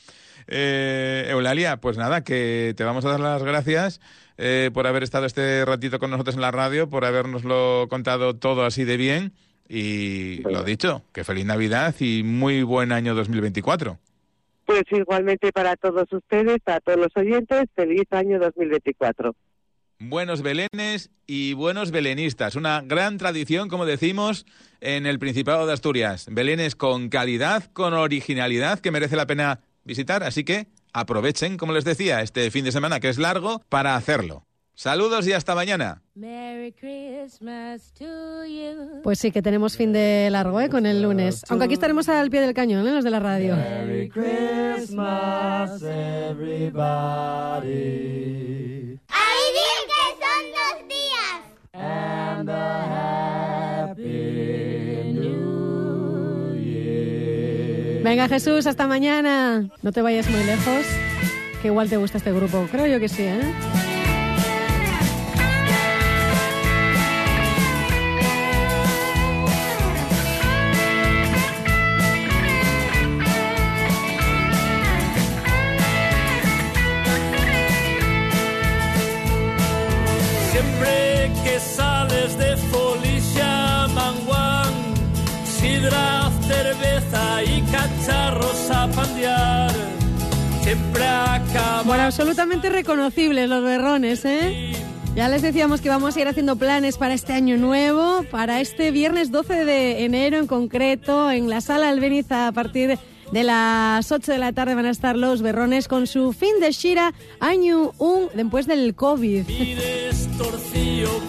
Eh, Eulalia, pues nada, que te vamos a dar las gracias eh, por haber estado este ratito con nosotros en la radio, por habernoslo contado todo así de bien. Y lo dicho, que feliz Navidad y muy buen año 2024.
Pues igualmente para todos ustedes, para todos los oyentes, feliz año 2024.
buenos belenes y buenos belenistas. Una gran tradición, como decimos, en el Principado de Asturias. Belenes con calidad, con originalidad, que merece la pena visitar. Así que aprovechen, como les decía, este fin de semana, que es largo, para hacerlo. Saludos y hasta mañana.
Merry Christmas to you.
Pues sí, que tenemos fin de largo, ¿eh? Con el lunes. Aunque aquí estaremos al pie del cañón, ¿eh? Los de la radio.
Merry Christmas, everybody.
¡A vivir que son dos días!
And a happy new year.
Venga, Jesús, hasta mañana. No te vayas muy lejos, que igual te gusta este grupo. Creo yo que sí, ¿eh?
Siempre acaba.
Bueno, absolutamente reconocibles los berrones, ¿eh? Ya les decíamos que vamos a ir haciendo planes para este año nuevo, para este viernes 12 de enero en concreto, en la sala Albeniz a partir de las 8 de la tarde van a estar los berrones con su fin de Shira año 1 después del COVID.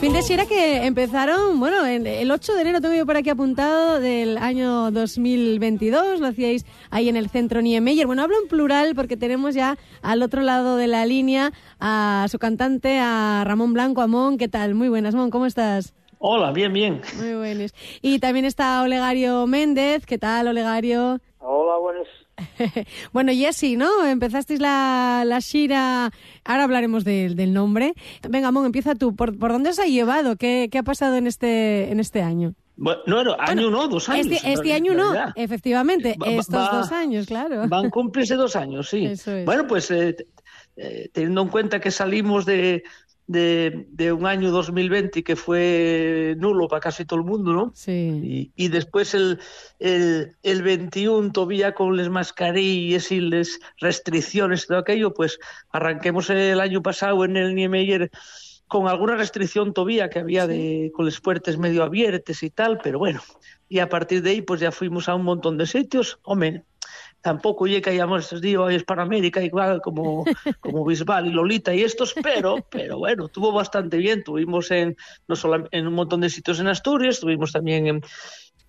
Fin de Shira que empezaron, bueno, en- el 8 de enero tengo yo por aquí apuntado del año 2022, lo hacíais ahí en el centro Niemeyer. Bueno, hablo en plural porque tenemos ya al otro lado de la línea a su cantante, a Ramón Blanco, Amón. ¿Qué tal? Muy buenas, Mon, ¿cómo estás?
Hola, bien, bien.
Muy buenos. Y también está Olegario Méndez. ¿Qué tal, Olegario?
Hola, buenas.
bueno, Jessy, ¿no? Empezasteis la, la Shira. Ahora hablaremos del- del nombre. Venga, Mon, empieza tú. ¿Por, por dónde os ha llevado? ¿Qué, qué ha pasado en este, en este año?
Bueno, no, no, año no, dos años.
Este, este año no, efectivamente.
Va- va-
estos
va-
dos años, claro.
Van a cumplirse dos años, sí.
Eso es.
Bueno, pues eh, eh, teniendo en cuenta que salimos de, de, de un año 2020 que fue nulo para casi todo el mundo, ¿no?
Sí.
Y, y después el, el, el 21 todavía con las mascarillas y las restricciones y todo aquello, pues arranquemos el año pasado en el Niemeyer con alguna restricción todavía que había de con las puertas medio abiertas y tal, pero bueno, y a partir de ahí pues ya fuimos a un montón de sitios, hombre, tampoco llegué que hayamos para América igual como, como Bisbal y Lolita y estos, pero, pero bueno, tuvo bastante bien, tuvimos en, no solo en un montón de sitios en Asturias, tuvimos también en,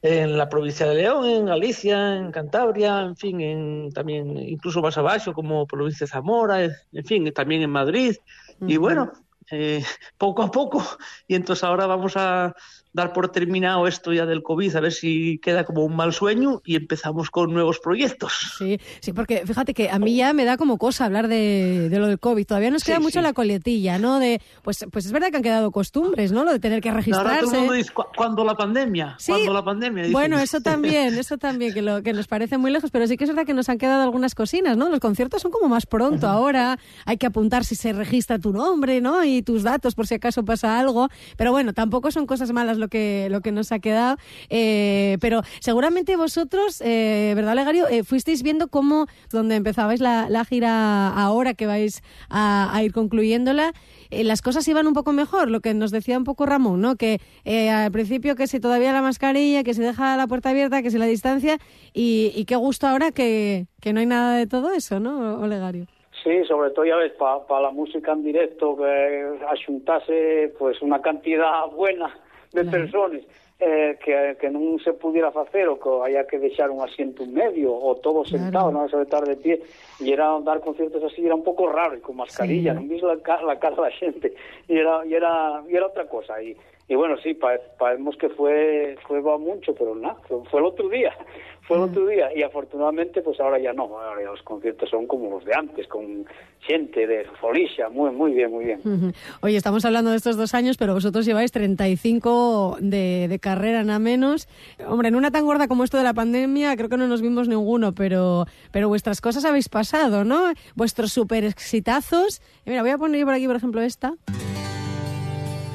en la provincia de León, en Galicia, en Cantabria, en fin, en, también incluso más abajo como provincia de Zamora, en fin, también en Madrid, y bueno, eh, poco a poco, y entonces ahora vamos a, dar por terminado esto ya del COVID, a ver si queda como un mal sueño y empezamos con nuevos proyectos.
Sí, sí, porque fíjate que a mí ya me da como cosa hablar de, de lo del COVID. Todavía nos queda
Sí,
mucho
sí.
la coletilla, ¿no? De, pues, pues es verdad que han quedado costumbres, ¿no? Lo de tener que
Ahora todo el
registrarse.
mundo dice, "¿Cu- ¿cuándo la pandemia?
Sí.
¿Cuándo la pandemia? Dicen.
Bueno, eso también, eso también, que, lo, que nos parece muy lejos, pero sí que es verdad que nos han quedado algunas cocinas, ¿no? Los conciertos son como más pronto ahora, hay que apuntar si se registra tu nombre, ¿no? Y tus datos por si acaso pasa algo, pero bueno, tampoco son cosas malas lo que, lo que nos ha quedado, eh, pero seguramente vosotros, eh, ¿verdad, Legario? Eh, fuisteis viendo cómo, donde empezabais la, la gira ahora que vais a, a ir concluyéndola, eh, las cosas iban un poco mejor, lo que nos decía un poco Ramón, ¿no? Que eh, al principio que si todavía la mascarilla, que se deja la puerta abierta, que si la distancia, y, y qué gusto ahora que, que no hay nada de todo eso, ¿no, Olegario?
Sí, sobre todo, ya ves, para la música en directo, que axuntase pues, una cantidad buena de claro. persoas eh, que, que non se pudiera facer o que haya que deixar un asiento medio ou todo sentado, claro. non sabe estar de pie e era dar conciertos así era un pouco raro e con mascarilla,
sí.
non vis la, la cara da xente e era, y era, y era outra cosa e e bueno, sí, pa, paemos que fue, fue va mucho, pero nada, fue, fue el otro día fue el otro día y afortunadamente pues ahora ya no, ahora ya los conciertos son como los de antes, con gente de folixa, muy, muy bien, muy bien.
Oye, estamos hablando de estos dos años, pero vosotros lleváis 35 de, de carrera, nada menos. Hombre, en una tan gorda como esto de la pandemia, creo que no nos vimos ninguno, pero, pero vuestras cosas habéis pasado, ¿no? Vuestros super exitazos. Y mira, voy a poner por aquí, por ejemplo, esta.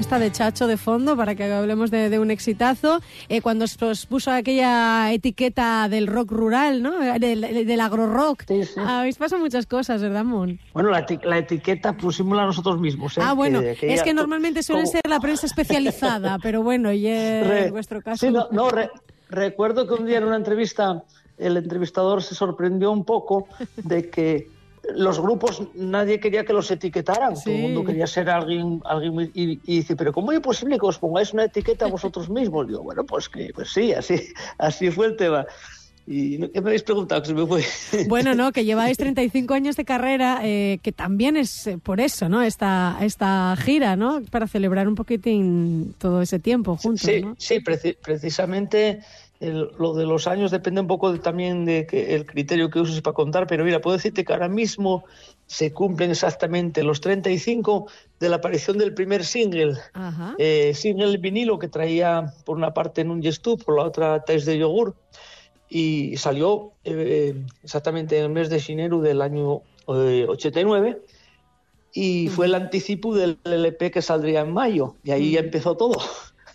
Esta de Chacho de fondo para que hablemos de, de un exitazo. Eh, cuando os puso aquella etiqueta del rock rural, ¿no? Del, del agro rock. Habéis pasado muchas cosas, ¿verdad, Mon?
Bueno, la, la etiqueta pusimos nosotros mismos. ¿eh?
Ah, bueno,
que
es que normalmente suelen
como-
ser la prensa especializada, pero bueno, y
Re-
en vuestro caso.
Sí, no, no, re- recuerdo que un día en una entrevista el entrevistador se sorprendió un poco de que los grupos nadie quería que los etiquetaran, todo el mundo quería ser alguien, alguien y, y dice, pero ¿cómo es posible que os pongáis una etiqueta vosotros mismos? Digo, bueno, pues que pues sí, así, así fue el tema. Y. ¿qué me habéis preguntado? Que se me fue.
Bueno, no, que lleváis 35 años de carrera, eh, que también es eh, por eso, ¿no? Esta, esta gira, ¿no? Para celebrar un poquitín todo ese tiempo juntos,
Sí,
¿no?
sí, preci- precisamente el- lo de los años depende un poco de- también de que el criterio que uses para contar, pero mira, puedo decirte que ahora mismo se cumplen exactamente los 35 de la aparición del primer single, eh, single vinilo que traía por una parte en un Yestu, por la otra Tés de Yogur, y salió eh, exactamente en el mes de enero del año eh, 89 y fue el anticipo del LP que saldría en mayo y ahí empezó todo.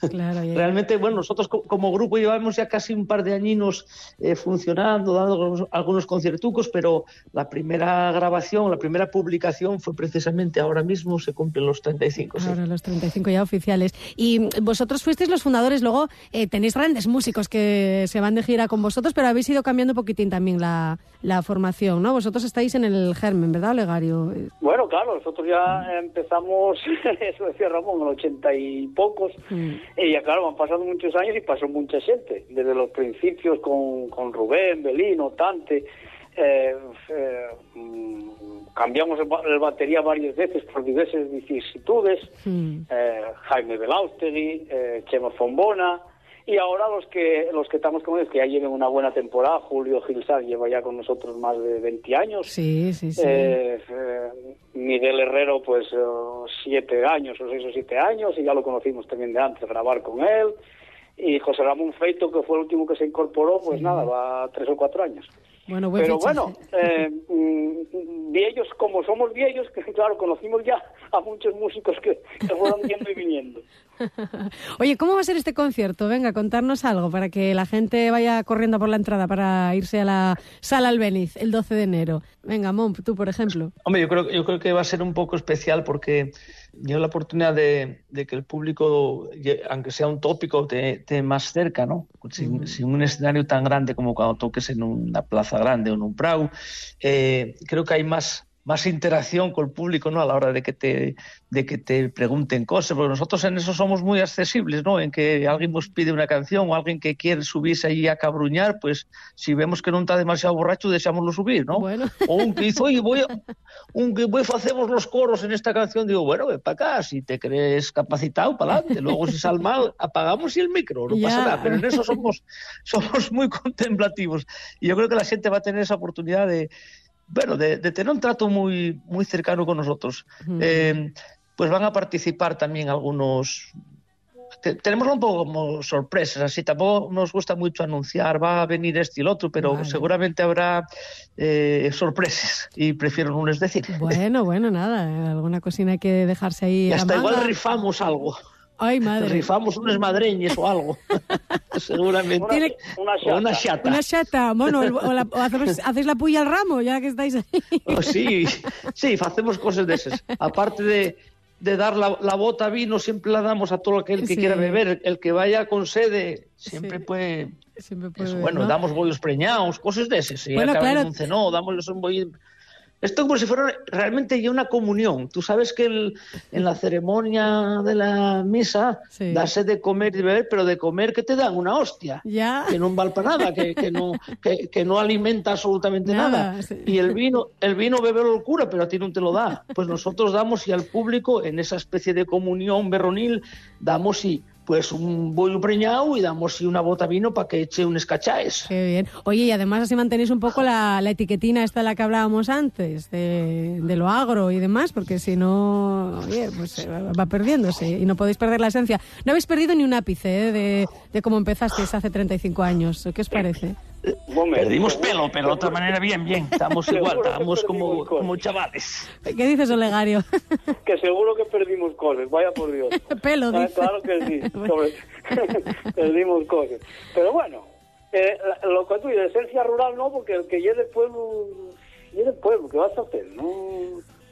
Claro, y-
Realmente, bueno, nosotros co- como grupo llevamos ya casi un par de añinos eh, funcionando, dando algunos, algunos conciertucos, pero la primera grabación, la primera publicación fue precisamente ahora mismo, se cumplen los 35. sí.
Ahora los 35 ya oficiales. Y vosotros fuisteis los fundadores, luego eh, tenéis grandes músicos que se van de gira con vosotros, pero habéis ido cambiando un poquitín también la, la formación, ¿no? Vosotros estáis en el germen, ¿verdad, Olegario?
Bueno, claro, nosotros ya empezamos, eso decía Ramón, en el ochenta y pocos, y ya claro, han pasado muchos años y pasó mucha gente, desde los principios con, con Rubén, Belino, Tante, eh, eh, mm, cambiamos el, ba- el batería varias veces por diversas vicisitudes, eh, Jaime Belaustegui, eh, Chema Fombona, y ahora los que los que estamos con ellos, que ya lleven una buena temporada, Julio Gilsar lleva ya con nosotros más de 20 años,
Sí, sí, sí.
eh, eh, Miguel Herrero, pues eh, siete años o seis o siete años, y ya lo conocimos también de antes, grabar con él. Y José Ramón Feito, que fue el último que se incorporó, pues nada, va tres o cuatro años.
Bueno, buen
Pero
fichaje.
bueno, eh, mm, viejos, como somos viejos, que claro, conocimos ya a muchos músicos que, que fueron yendo y viniendo.
Oye, ¿cómo va a ser este concierto? Venga, contarnos algo para que la gente vaya corriendo por la entrada para irse a la sala Albéniz el 12 de enero. Venga, Mon, tú, por ejemplo.
Hombre, yo creo, yo creo que va a ser un poco especial porque yo la oportunidad de, de que el público, aunque sea un tópico, te, te más cerca, ¿no? Sin, sin un escenario tan grande como cuando toques en una plaza grande o en un prau. Eh, creo que hay más, más interacción con el público, ¿no? A la hora de que te, de que te pregunten cosas, porque nosotros en eso somos muy accesibles, ¿no? En que alguien nos pide una canción o alguien que quiere subirse allí a cabruñar, pues si vemos que no está demasiado borracho, deseámoslo subir, ¿no? O un que dice, oye, voy a, un que voy, hacemos los coros en esta canción, digo, bueno, ven para acá, si te crees capacitado, para adelante. Luego si sale mal, apagamos y el micro, no pasa nada. Pero en eso somos, somos muy contemplativos. Y yo creo que la gente va a tener esa oportunidad de, bueno, de, de tener un trato muy, muy cercano con nosotros.
Mm.
Eh, pues van a participar también algunos. te- Tenemos un poco como sorpresas, así tampoco nos gusta mucho anunciar, va a venir este y el otro, pero
Vale.
seguramente habrá eh, sorpresas y prefiero no les decir.
Bueno, bueno, nada, alguna cocina hay que dejarse ahí.
Y hasta igual rifamos algo.
Ay, madre.
Rifamos unas madreñas o algo. Seguramente.
Tiene-
O una chata.
Una chata, bueno, o, la- o hacemos- hacéis la puya al ramo, ya que estáis ahí.
Oh, sí, sí, hacemos cosas de esas. Aparte de, de dar la, la bota vino, siempre la damos a todo aquel que
Sí.
quiera beber. El que vaya con sede siempre puede...
Siempre puede
eso,
beber,
bueno,
¿no?
damos bollos preñados, cosas de esas. Si
Bueno, claro.
un cenó, dámosles un bollo... Esto como si fuera realmente ya una comunión. Tú sabes que el- en la ceremonia de la misa
Sí.
dase de comer y de beber, pero de comer que te dan una hostia.
Ya.
Que no vale para nada, que, que no, que, que no alimenta absolutamente
Nada,
nada.
sí.
Y el vino, el vino bebe el cura, pero a ti no te lo da. Pues nosotros damos y al público, en esa especie de comunión berronil, damos y pues un bollo preñado y damos una bota vino para que eche unos cachaes.
Qué bien. Oye, y además así mantenéis un poco la, la etiquetina esta de la que hablábamos antes, de, de lo agro y demás, porque si no, oye, pues eh, va perdiéndose y no podéis perder la esencia. No habéis perdido ni un ápice eh, de, de cómo empezasteis hace 35 años. ¿Qué os parece?
Perdimos pelo, pero de otra manera bien, bien. Estamos igual, estamos como, como chavales.
¿Qué dices, Olegario?
Que seguro que perdimos cosas, vaya por Dios.
Pelo,
Ah. Claro que sí, sobre- perdimos cosas. Pero bueno, eh, la- lo que tú dices, esencia rural no, porque el que llegue del pueblo, llegue del pueblo, ¿qué vas a hacer? No...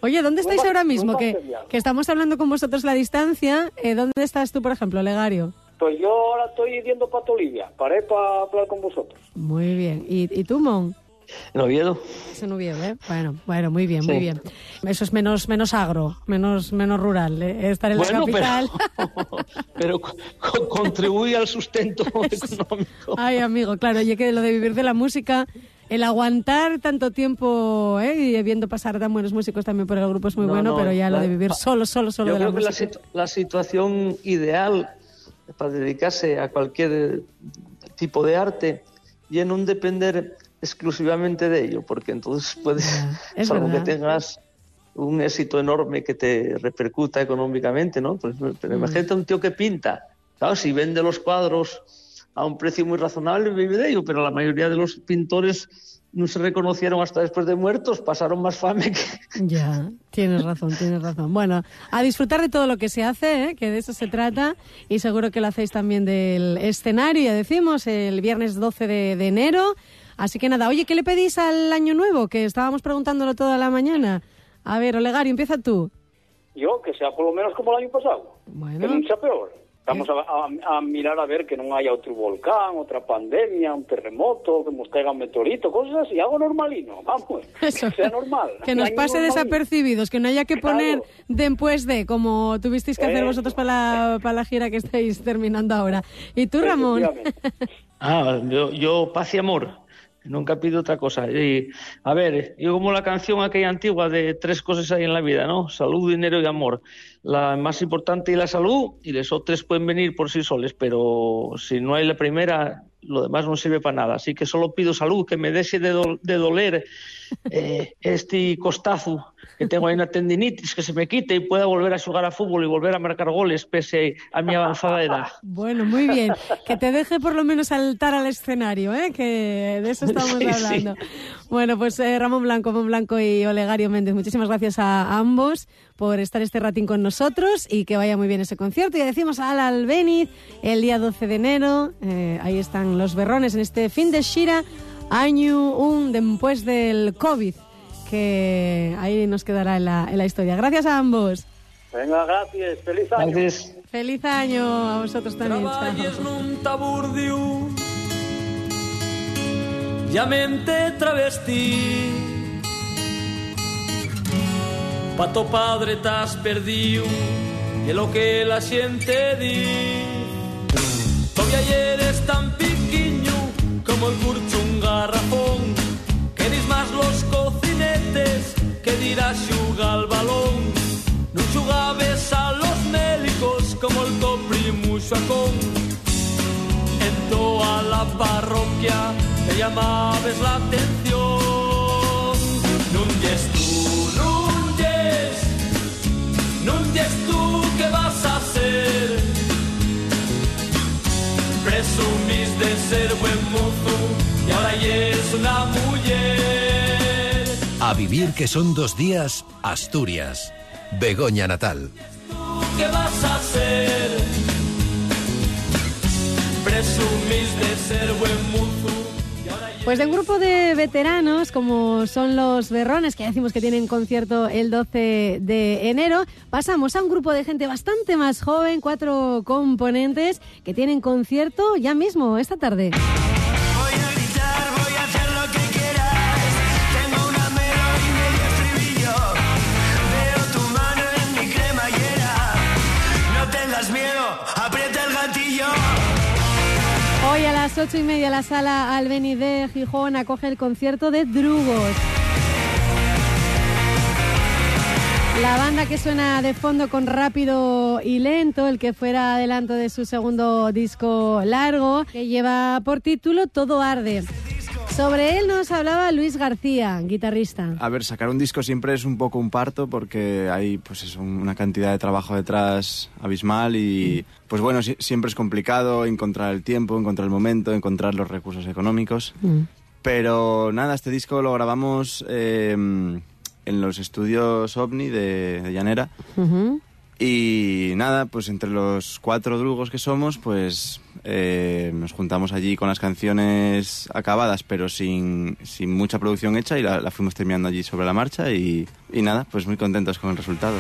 Oye, ¿dónde
No
estáis ahora mismo? Que, que estamos hablando con vosotros la distancia. Eh, ¿Dónde estás tú, por ejemplo, Olegario?
Pues yo ahora estoy yendo para Tolivia, paré para hablar con vosotros.
Muy bien. ¿Y, y tú, Mon?
En Oviedo.
Es en Oviedo, ¿eh? Bueno, bueno, muy bien, muy bien. Eso es menos, menos agro, menos, menos rural, ¿eh? estar en
Bueno,
la
pero-
capital.
Pero co- co- contribuye al sustento económico.
Ay, amigo, claro, oye, que lo de vivir de la música, el aguantar tanto tiempo ¿eh? y viendo pasar tan buenos músicos también por el grupo es muy
No,
bueno,
no,
pero ya lo
la-
de vivir solo, solo, solo
Yo
de la
creo que la,
música.
situ- la situación ideal para dedicarse a cualquier tipo de arte y en no depender exclusivamente de ello, porque entonces puedes,
es
salvo que
verdad.
tengas un éxito enorme que te repercuta económicamente, ¿no? Pues, pero
Mm.
imagínate un tío que pinta, claro, si vende los cuadros a un precio muy razonable, vive de ello, pero la mayoría de los pintores no se reconocieron hasta después de muertos, pasaron más fame que,
Ya, tienes razón, tienes razón. Bueno, a disfrutar de todo lo que se hace, ¿eh? que de eso se trata, y seguro que lo hacéis también del escenario, ya decimos, el viernes 12 de, de enero. Así que nada, oye, ¿qué le pedís al año nuevo? Que estábamos preguntándolo toda la mañana. A ver, Olegario, empieza tú.
Yo, que sea por lo menos como el año pasado,
Bueno.
que non sea peor. Vamos a, a- a mirar a ver que non haya outro volcán, outra pandemia, un terremoto, que nos caiga un meteorito, cosas así, algo normalino, vamos,
Eso.
que sea normal.
Que nos pase
normalino.
desapercibidos, que no haya que poner después de, como tuvisteis que hacer
Eso.
vosotros para la, para la gira que estáis terminando ahora. ¿Y tú, Ramón?
Ah, yo, yo paz y amor. Nunca pido otra cosa. Y, a ver, yo como la canción aquella antigua de tres cosas hay en la vida, ¿no? Salud, dinero y amor. La más importante es la salud y las otras pueden venir por sí soles, pero si no hay la primera, lo demás no sirve para nada. Así que solo pido salud, que me deje de, de doler eh, este costazo que tengo ahí una tendinitis, que se me quite y pueda volver a jugar a fútbol y volver a marcar goles pese a mi avanzada edad.
Bueno, muy bien. Que te deje por lo menos saltar al escenario, ¿eh? que de eso estamos
Sí, sí.
hablando. Bueno, pues eh, Ramón Blanco, Ramón Blanco y Olegario Méndez, muchísimas gracias a ambos por estar este ratín con nosotros y que vaya muy bien ese concierto. Y decimos al Albeniz el día 12 de enero, eh, ahí están los berrones en este fin de Shira, año un después del COVID, que ahí nos quedará en la, en la historia. Gracias a ambos.
Venga, gracias, feliz año.
Feliz año a vosotros también.
Traballes nun taburdio Ya mente travestí Pa to padre t'has perdido de lo que la gente dice. Todavía eres tan piquiño como el curcho un garrafón. Que dirá xuga al balón. No xugabes a los mélicos como el coprimuxo En toda la parroquia te llamabes la atención. Yes tú, nun yes tú, ¿qué vas a hacer? Presumís de ser buen mozo y ahora es una mujer.
A vivir que son dos días, Asturias. Begoña Natal.
¿Qué vas a hacer? Presumís de ser buen mozo.
Pues de un grupo de veteranos, como son los Berrones, que decimos que tienen concierto el 12 de enero, pasamos a un grupo de gente bastante más joven, cuatro componentes, que tienen concierto ya mismo, esta tarde.
8 y
media la sala Albeni de Gijón acoge el concierto de Drugos. La banda que suena de fondo con Rápido y Lento, el que fuera adelanto de su segundo disco largo, que lleva por título Todo Arde. Sobre él nos hablaba Luis García, guitarrista.
A ver, sacar un disco siempre es un poco un parto porque hay pues eso, una cantidad de trabajo detrás abismal y pues bueno, si- siempre es complicado encontrar el tiempo, encontrar el momento, encontrar los recursos económicos. Pero nada, este disco lo grabamos eh, en los estudios OVNI de, de Llanera.
Ujú.
Y nada, pues entre los cuatro drugos que somos, pues eh, nos juntamos allí con las canciones acabadas, pero sin, sin mucha producción hecha y la, la fuimos terminando allí sobre la marcha y, y nada, pues muy contentos con el resultado.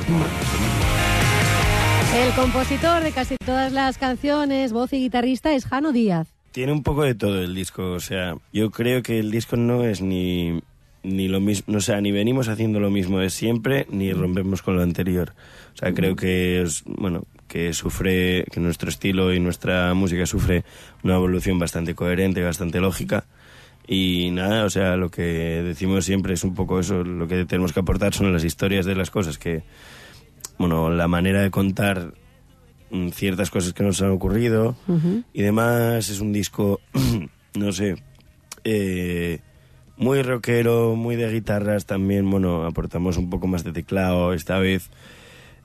El compositor de casi todas las canciones, voz y guitarrista es Jano Díaz.
Tiene un poco de todo el disco, o sea, yo creo que el disco no es ni, ni lo mismo, o sea, ni venimos haciendo lo mismo de siempre, ni rompemos con lo anterior. O sea, creo que es, bueno, que sufre, que nuestro estilo y nuestra música sufre una evolución bastante coherente, bastante lógica. Y nada, o sea, lo que decimos siempre es un poco eso, lo que tenemos que aportar son las historias de las cosas, que, bueno, la manera de contar mm, ciertas cosas que nos han ocurrido y demás. Es un disco, no sé, eh, muy rockero, muy de guitarras también. Bueno, aportamos un poco más de teclado esta vez.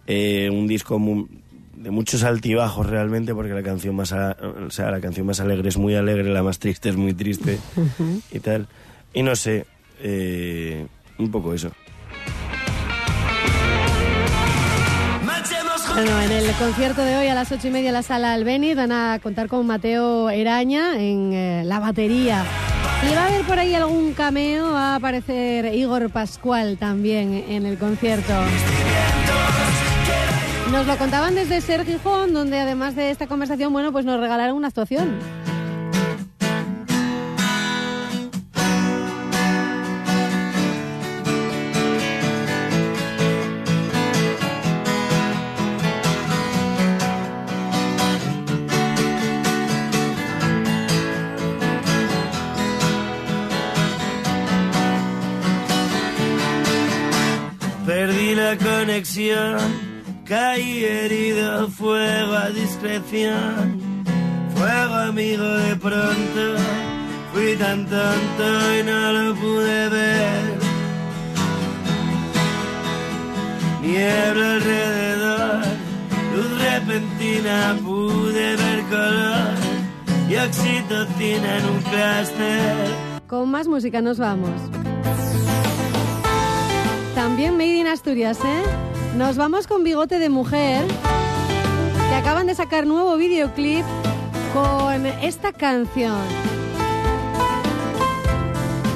Eh, un disco mu- de muchos altibajos realmente, porque la canción más, a- o sea, la canción más alegre es muy alegre, la más triste es muy triste y tal. Y no sé, eh, un poco eso.
Bueno, en el concierto de hoy a las ocho y media en la sala Albeni van a contar con Mateo Eraña en eh, la batería. Y va a haber por ahí algún cameo, va a aparecer Igor Pascual también en el concierto. Nos lo contaban desde Ser Gijón, donde además de esta conversación, bueno, pues nos regalaron una actuación.
Conexión, caí herido, fuego a discreción, fuego amigo de pronto, fui tan tonto y no lo pude ver. Niebla alrededor, luz repentina, pude ver color y oxitocina en un clúster.
Con más música nos vamos. También Made in Asturias, ¿eh? Nos vamos con Bigote de Mujer, que acaban de sacar nuevo videoclip con esta canción.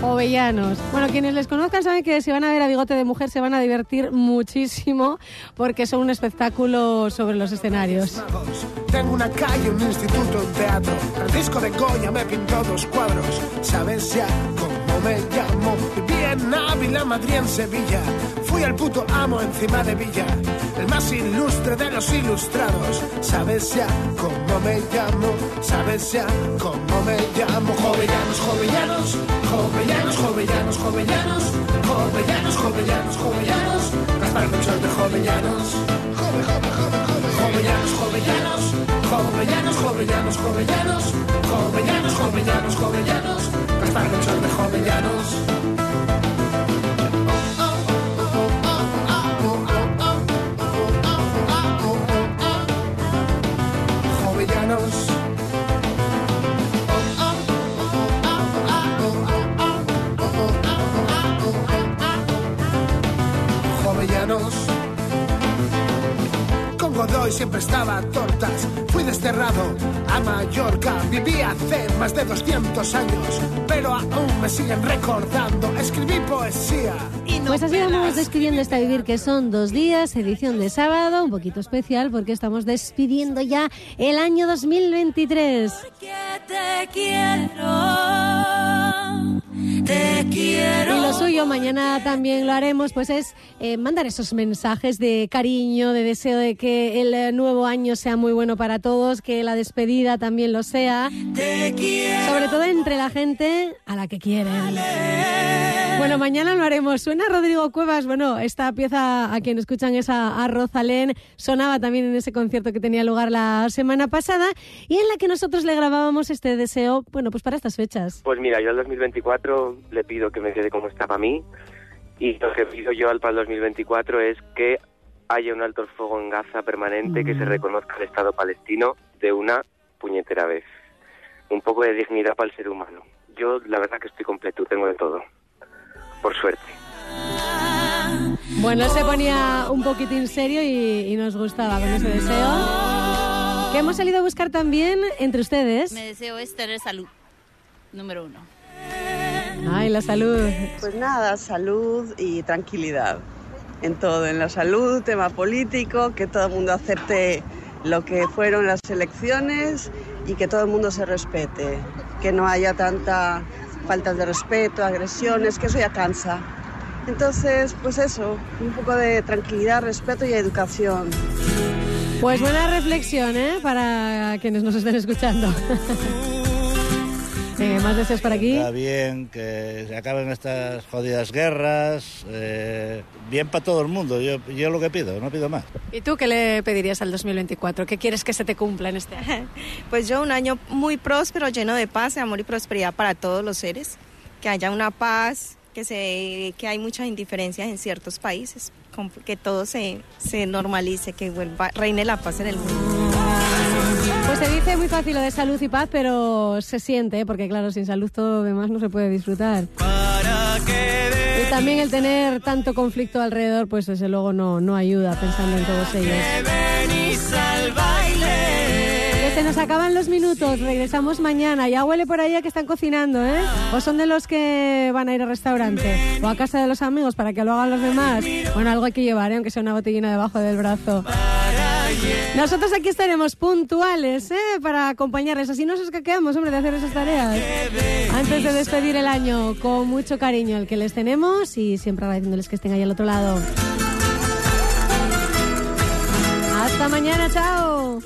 Ovellanos. Bueno, quienes les conozcan saben que si van a ver a Bigote de Mujer se van a divertir muchísimo porque son un espectáculo sobre los escenarios.
Tengo una calle, un instituto, un teatro. Francisco de Goya me pintó dos cuadros. ¿Sabes ya cómo me llamo? Viví Ávila, Madrid, en Sevilla. Fui el puto amo encima de Villa, el más ilustre de los ilustrados. ¿Sabes ya cómo me llamo? ¿Sabes ya cómo me llamo? Jovellanos, jovellanos, jovellanos, jovellanos, jovellanos, jovellanos, jovellanos, jovellanos, Gaspar Melchor de jovellanos. Jove, jove, jove, jove. Jovellanos, jovellanos, jovellanos, jovellanos, jovellanos, jovellanos, jovellanos, jovellanos, Gaspar Melchor de. Jovellanos. Godoy siempre estaba a tortas. Fui desterrado a Mallorca. Viví hace más de 200 años. Pero aún me siguen recordando. Escribí poesía.
Pues así vamos despidiendo esta Vivir que son dos días, edición de sábado, un poquito especial porque estamos despidiendo ya el año 2023.
Te quiero, te quiero.
Y lo suyo, mañana también lo haremos, pues es eh, mandar esos mensajes de cariño, de deseo de que el eh, nuevo año sea muy bueno para todos, que la despedida también lo sea. Sobre todo entre la gente a la que quieren. Bueno, mañana lo haremos. Suena Rodrigo Cuevas. Bueno, esta pieza a quien escuchan es a, a Rosalén. Sonaba también en ese concierto que tenía lugar la semana pasada y en la que nosotros le grabábamos este deseo, bueno, pues para estas fechas.
Pues mira, yo al 2024 le pido que me quede como está para mí y lo que pido yo al para el 2024 es que haya un alto el fuego en Gaza permanente, que se reconozca el Estado palestino de una puñetera vez. Un poco de dignidad para el ser humano. Yo la verdad que estoy completo, tengo de todo. Por suerte.
Bueno, se ponía un poquitín serio y, y nos gustaba con ese deseo. Que hemos salido a buscar también entre ustedes.
Mi deseo es tener salud, número uno.
Ay, la salud.
Pues nada, salud y tranquilidad en todo, en la salud, tema político, que todo el mundo acepte lo que fueron las elecciones y que todo el mundo se respete, que no haya tanta faltas de respeto, agresiones, que eso ya cansa. Entonces, pues eso, un poco de tranquilidad, respeto y educación.
Pues buena reflexión, ¿eh? Para quienes nos estén escuchando. ¿Más deseos por aquí?
Está bien que se acaben estas jodidas guerras. eh, bien para todo el mundo. Yo, yo lo que pido, no pido más.
¿Y tú qué le pedirías al 2024? ¿Qué quieres que se te cumpla en este año?
Pues yo un año muy próspero, lleno de paz, de amor y prosperidad para todos los seres, que haya una paz, que se que hay muchas indiferencias en ciertos países, que todo se, se normalice, que vuelva reine la paz en el mundo.
Pues se dice muy fácil lo de salud y paz, pero se siente, ¿eh? porque claro, sin salud todo lo demás no se puede disfrutar. Y también el tener tanto conflicto alrededor, pues desde luego no, no ayuda pensando en todos ellos. Se nos acaban los minutos, regresamos mañana. Ya huele por ahí a que están cocinando, ¿eh? O son de los que van a ir al restaurante o a casa de los amigos para que lo hagan los demás. Bueno, algo hay que llevar, ¿eh? aunque sea una botellina debajo del brazo. Nosotros aquí estaremos puntuales, ¿eh? Para acompañarles. Así nos escaqueamos, hombre, de hacer esas tareas. Antes de despedir el año, con mucho cariño el que les tenemos y siempre agradeciéndoles que estén ahí al otro lado. Hasta mañana, chao.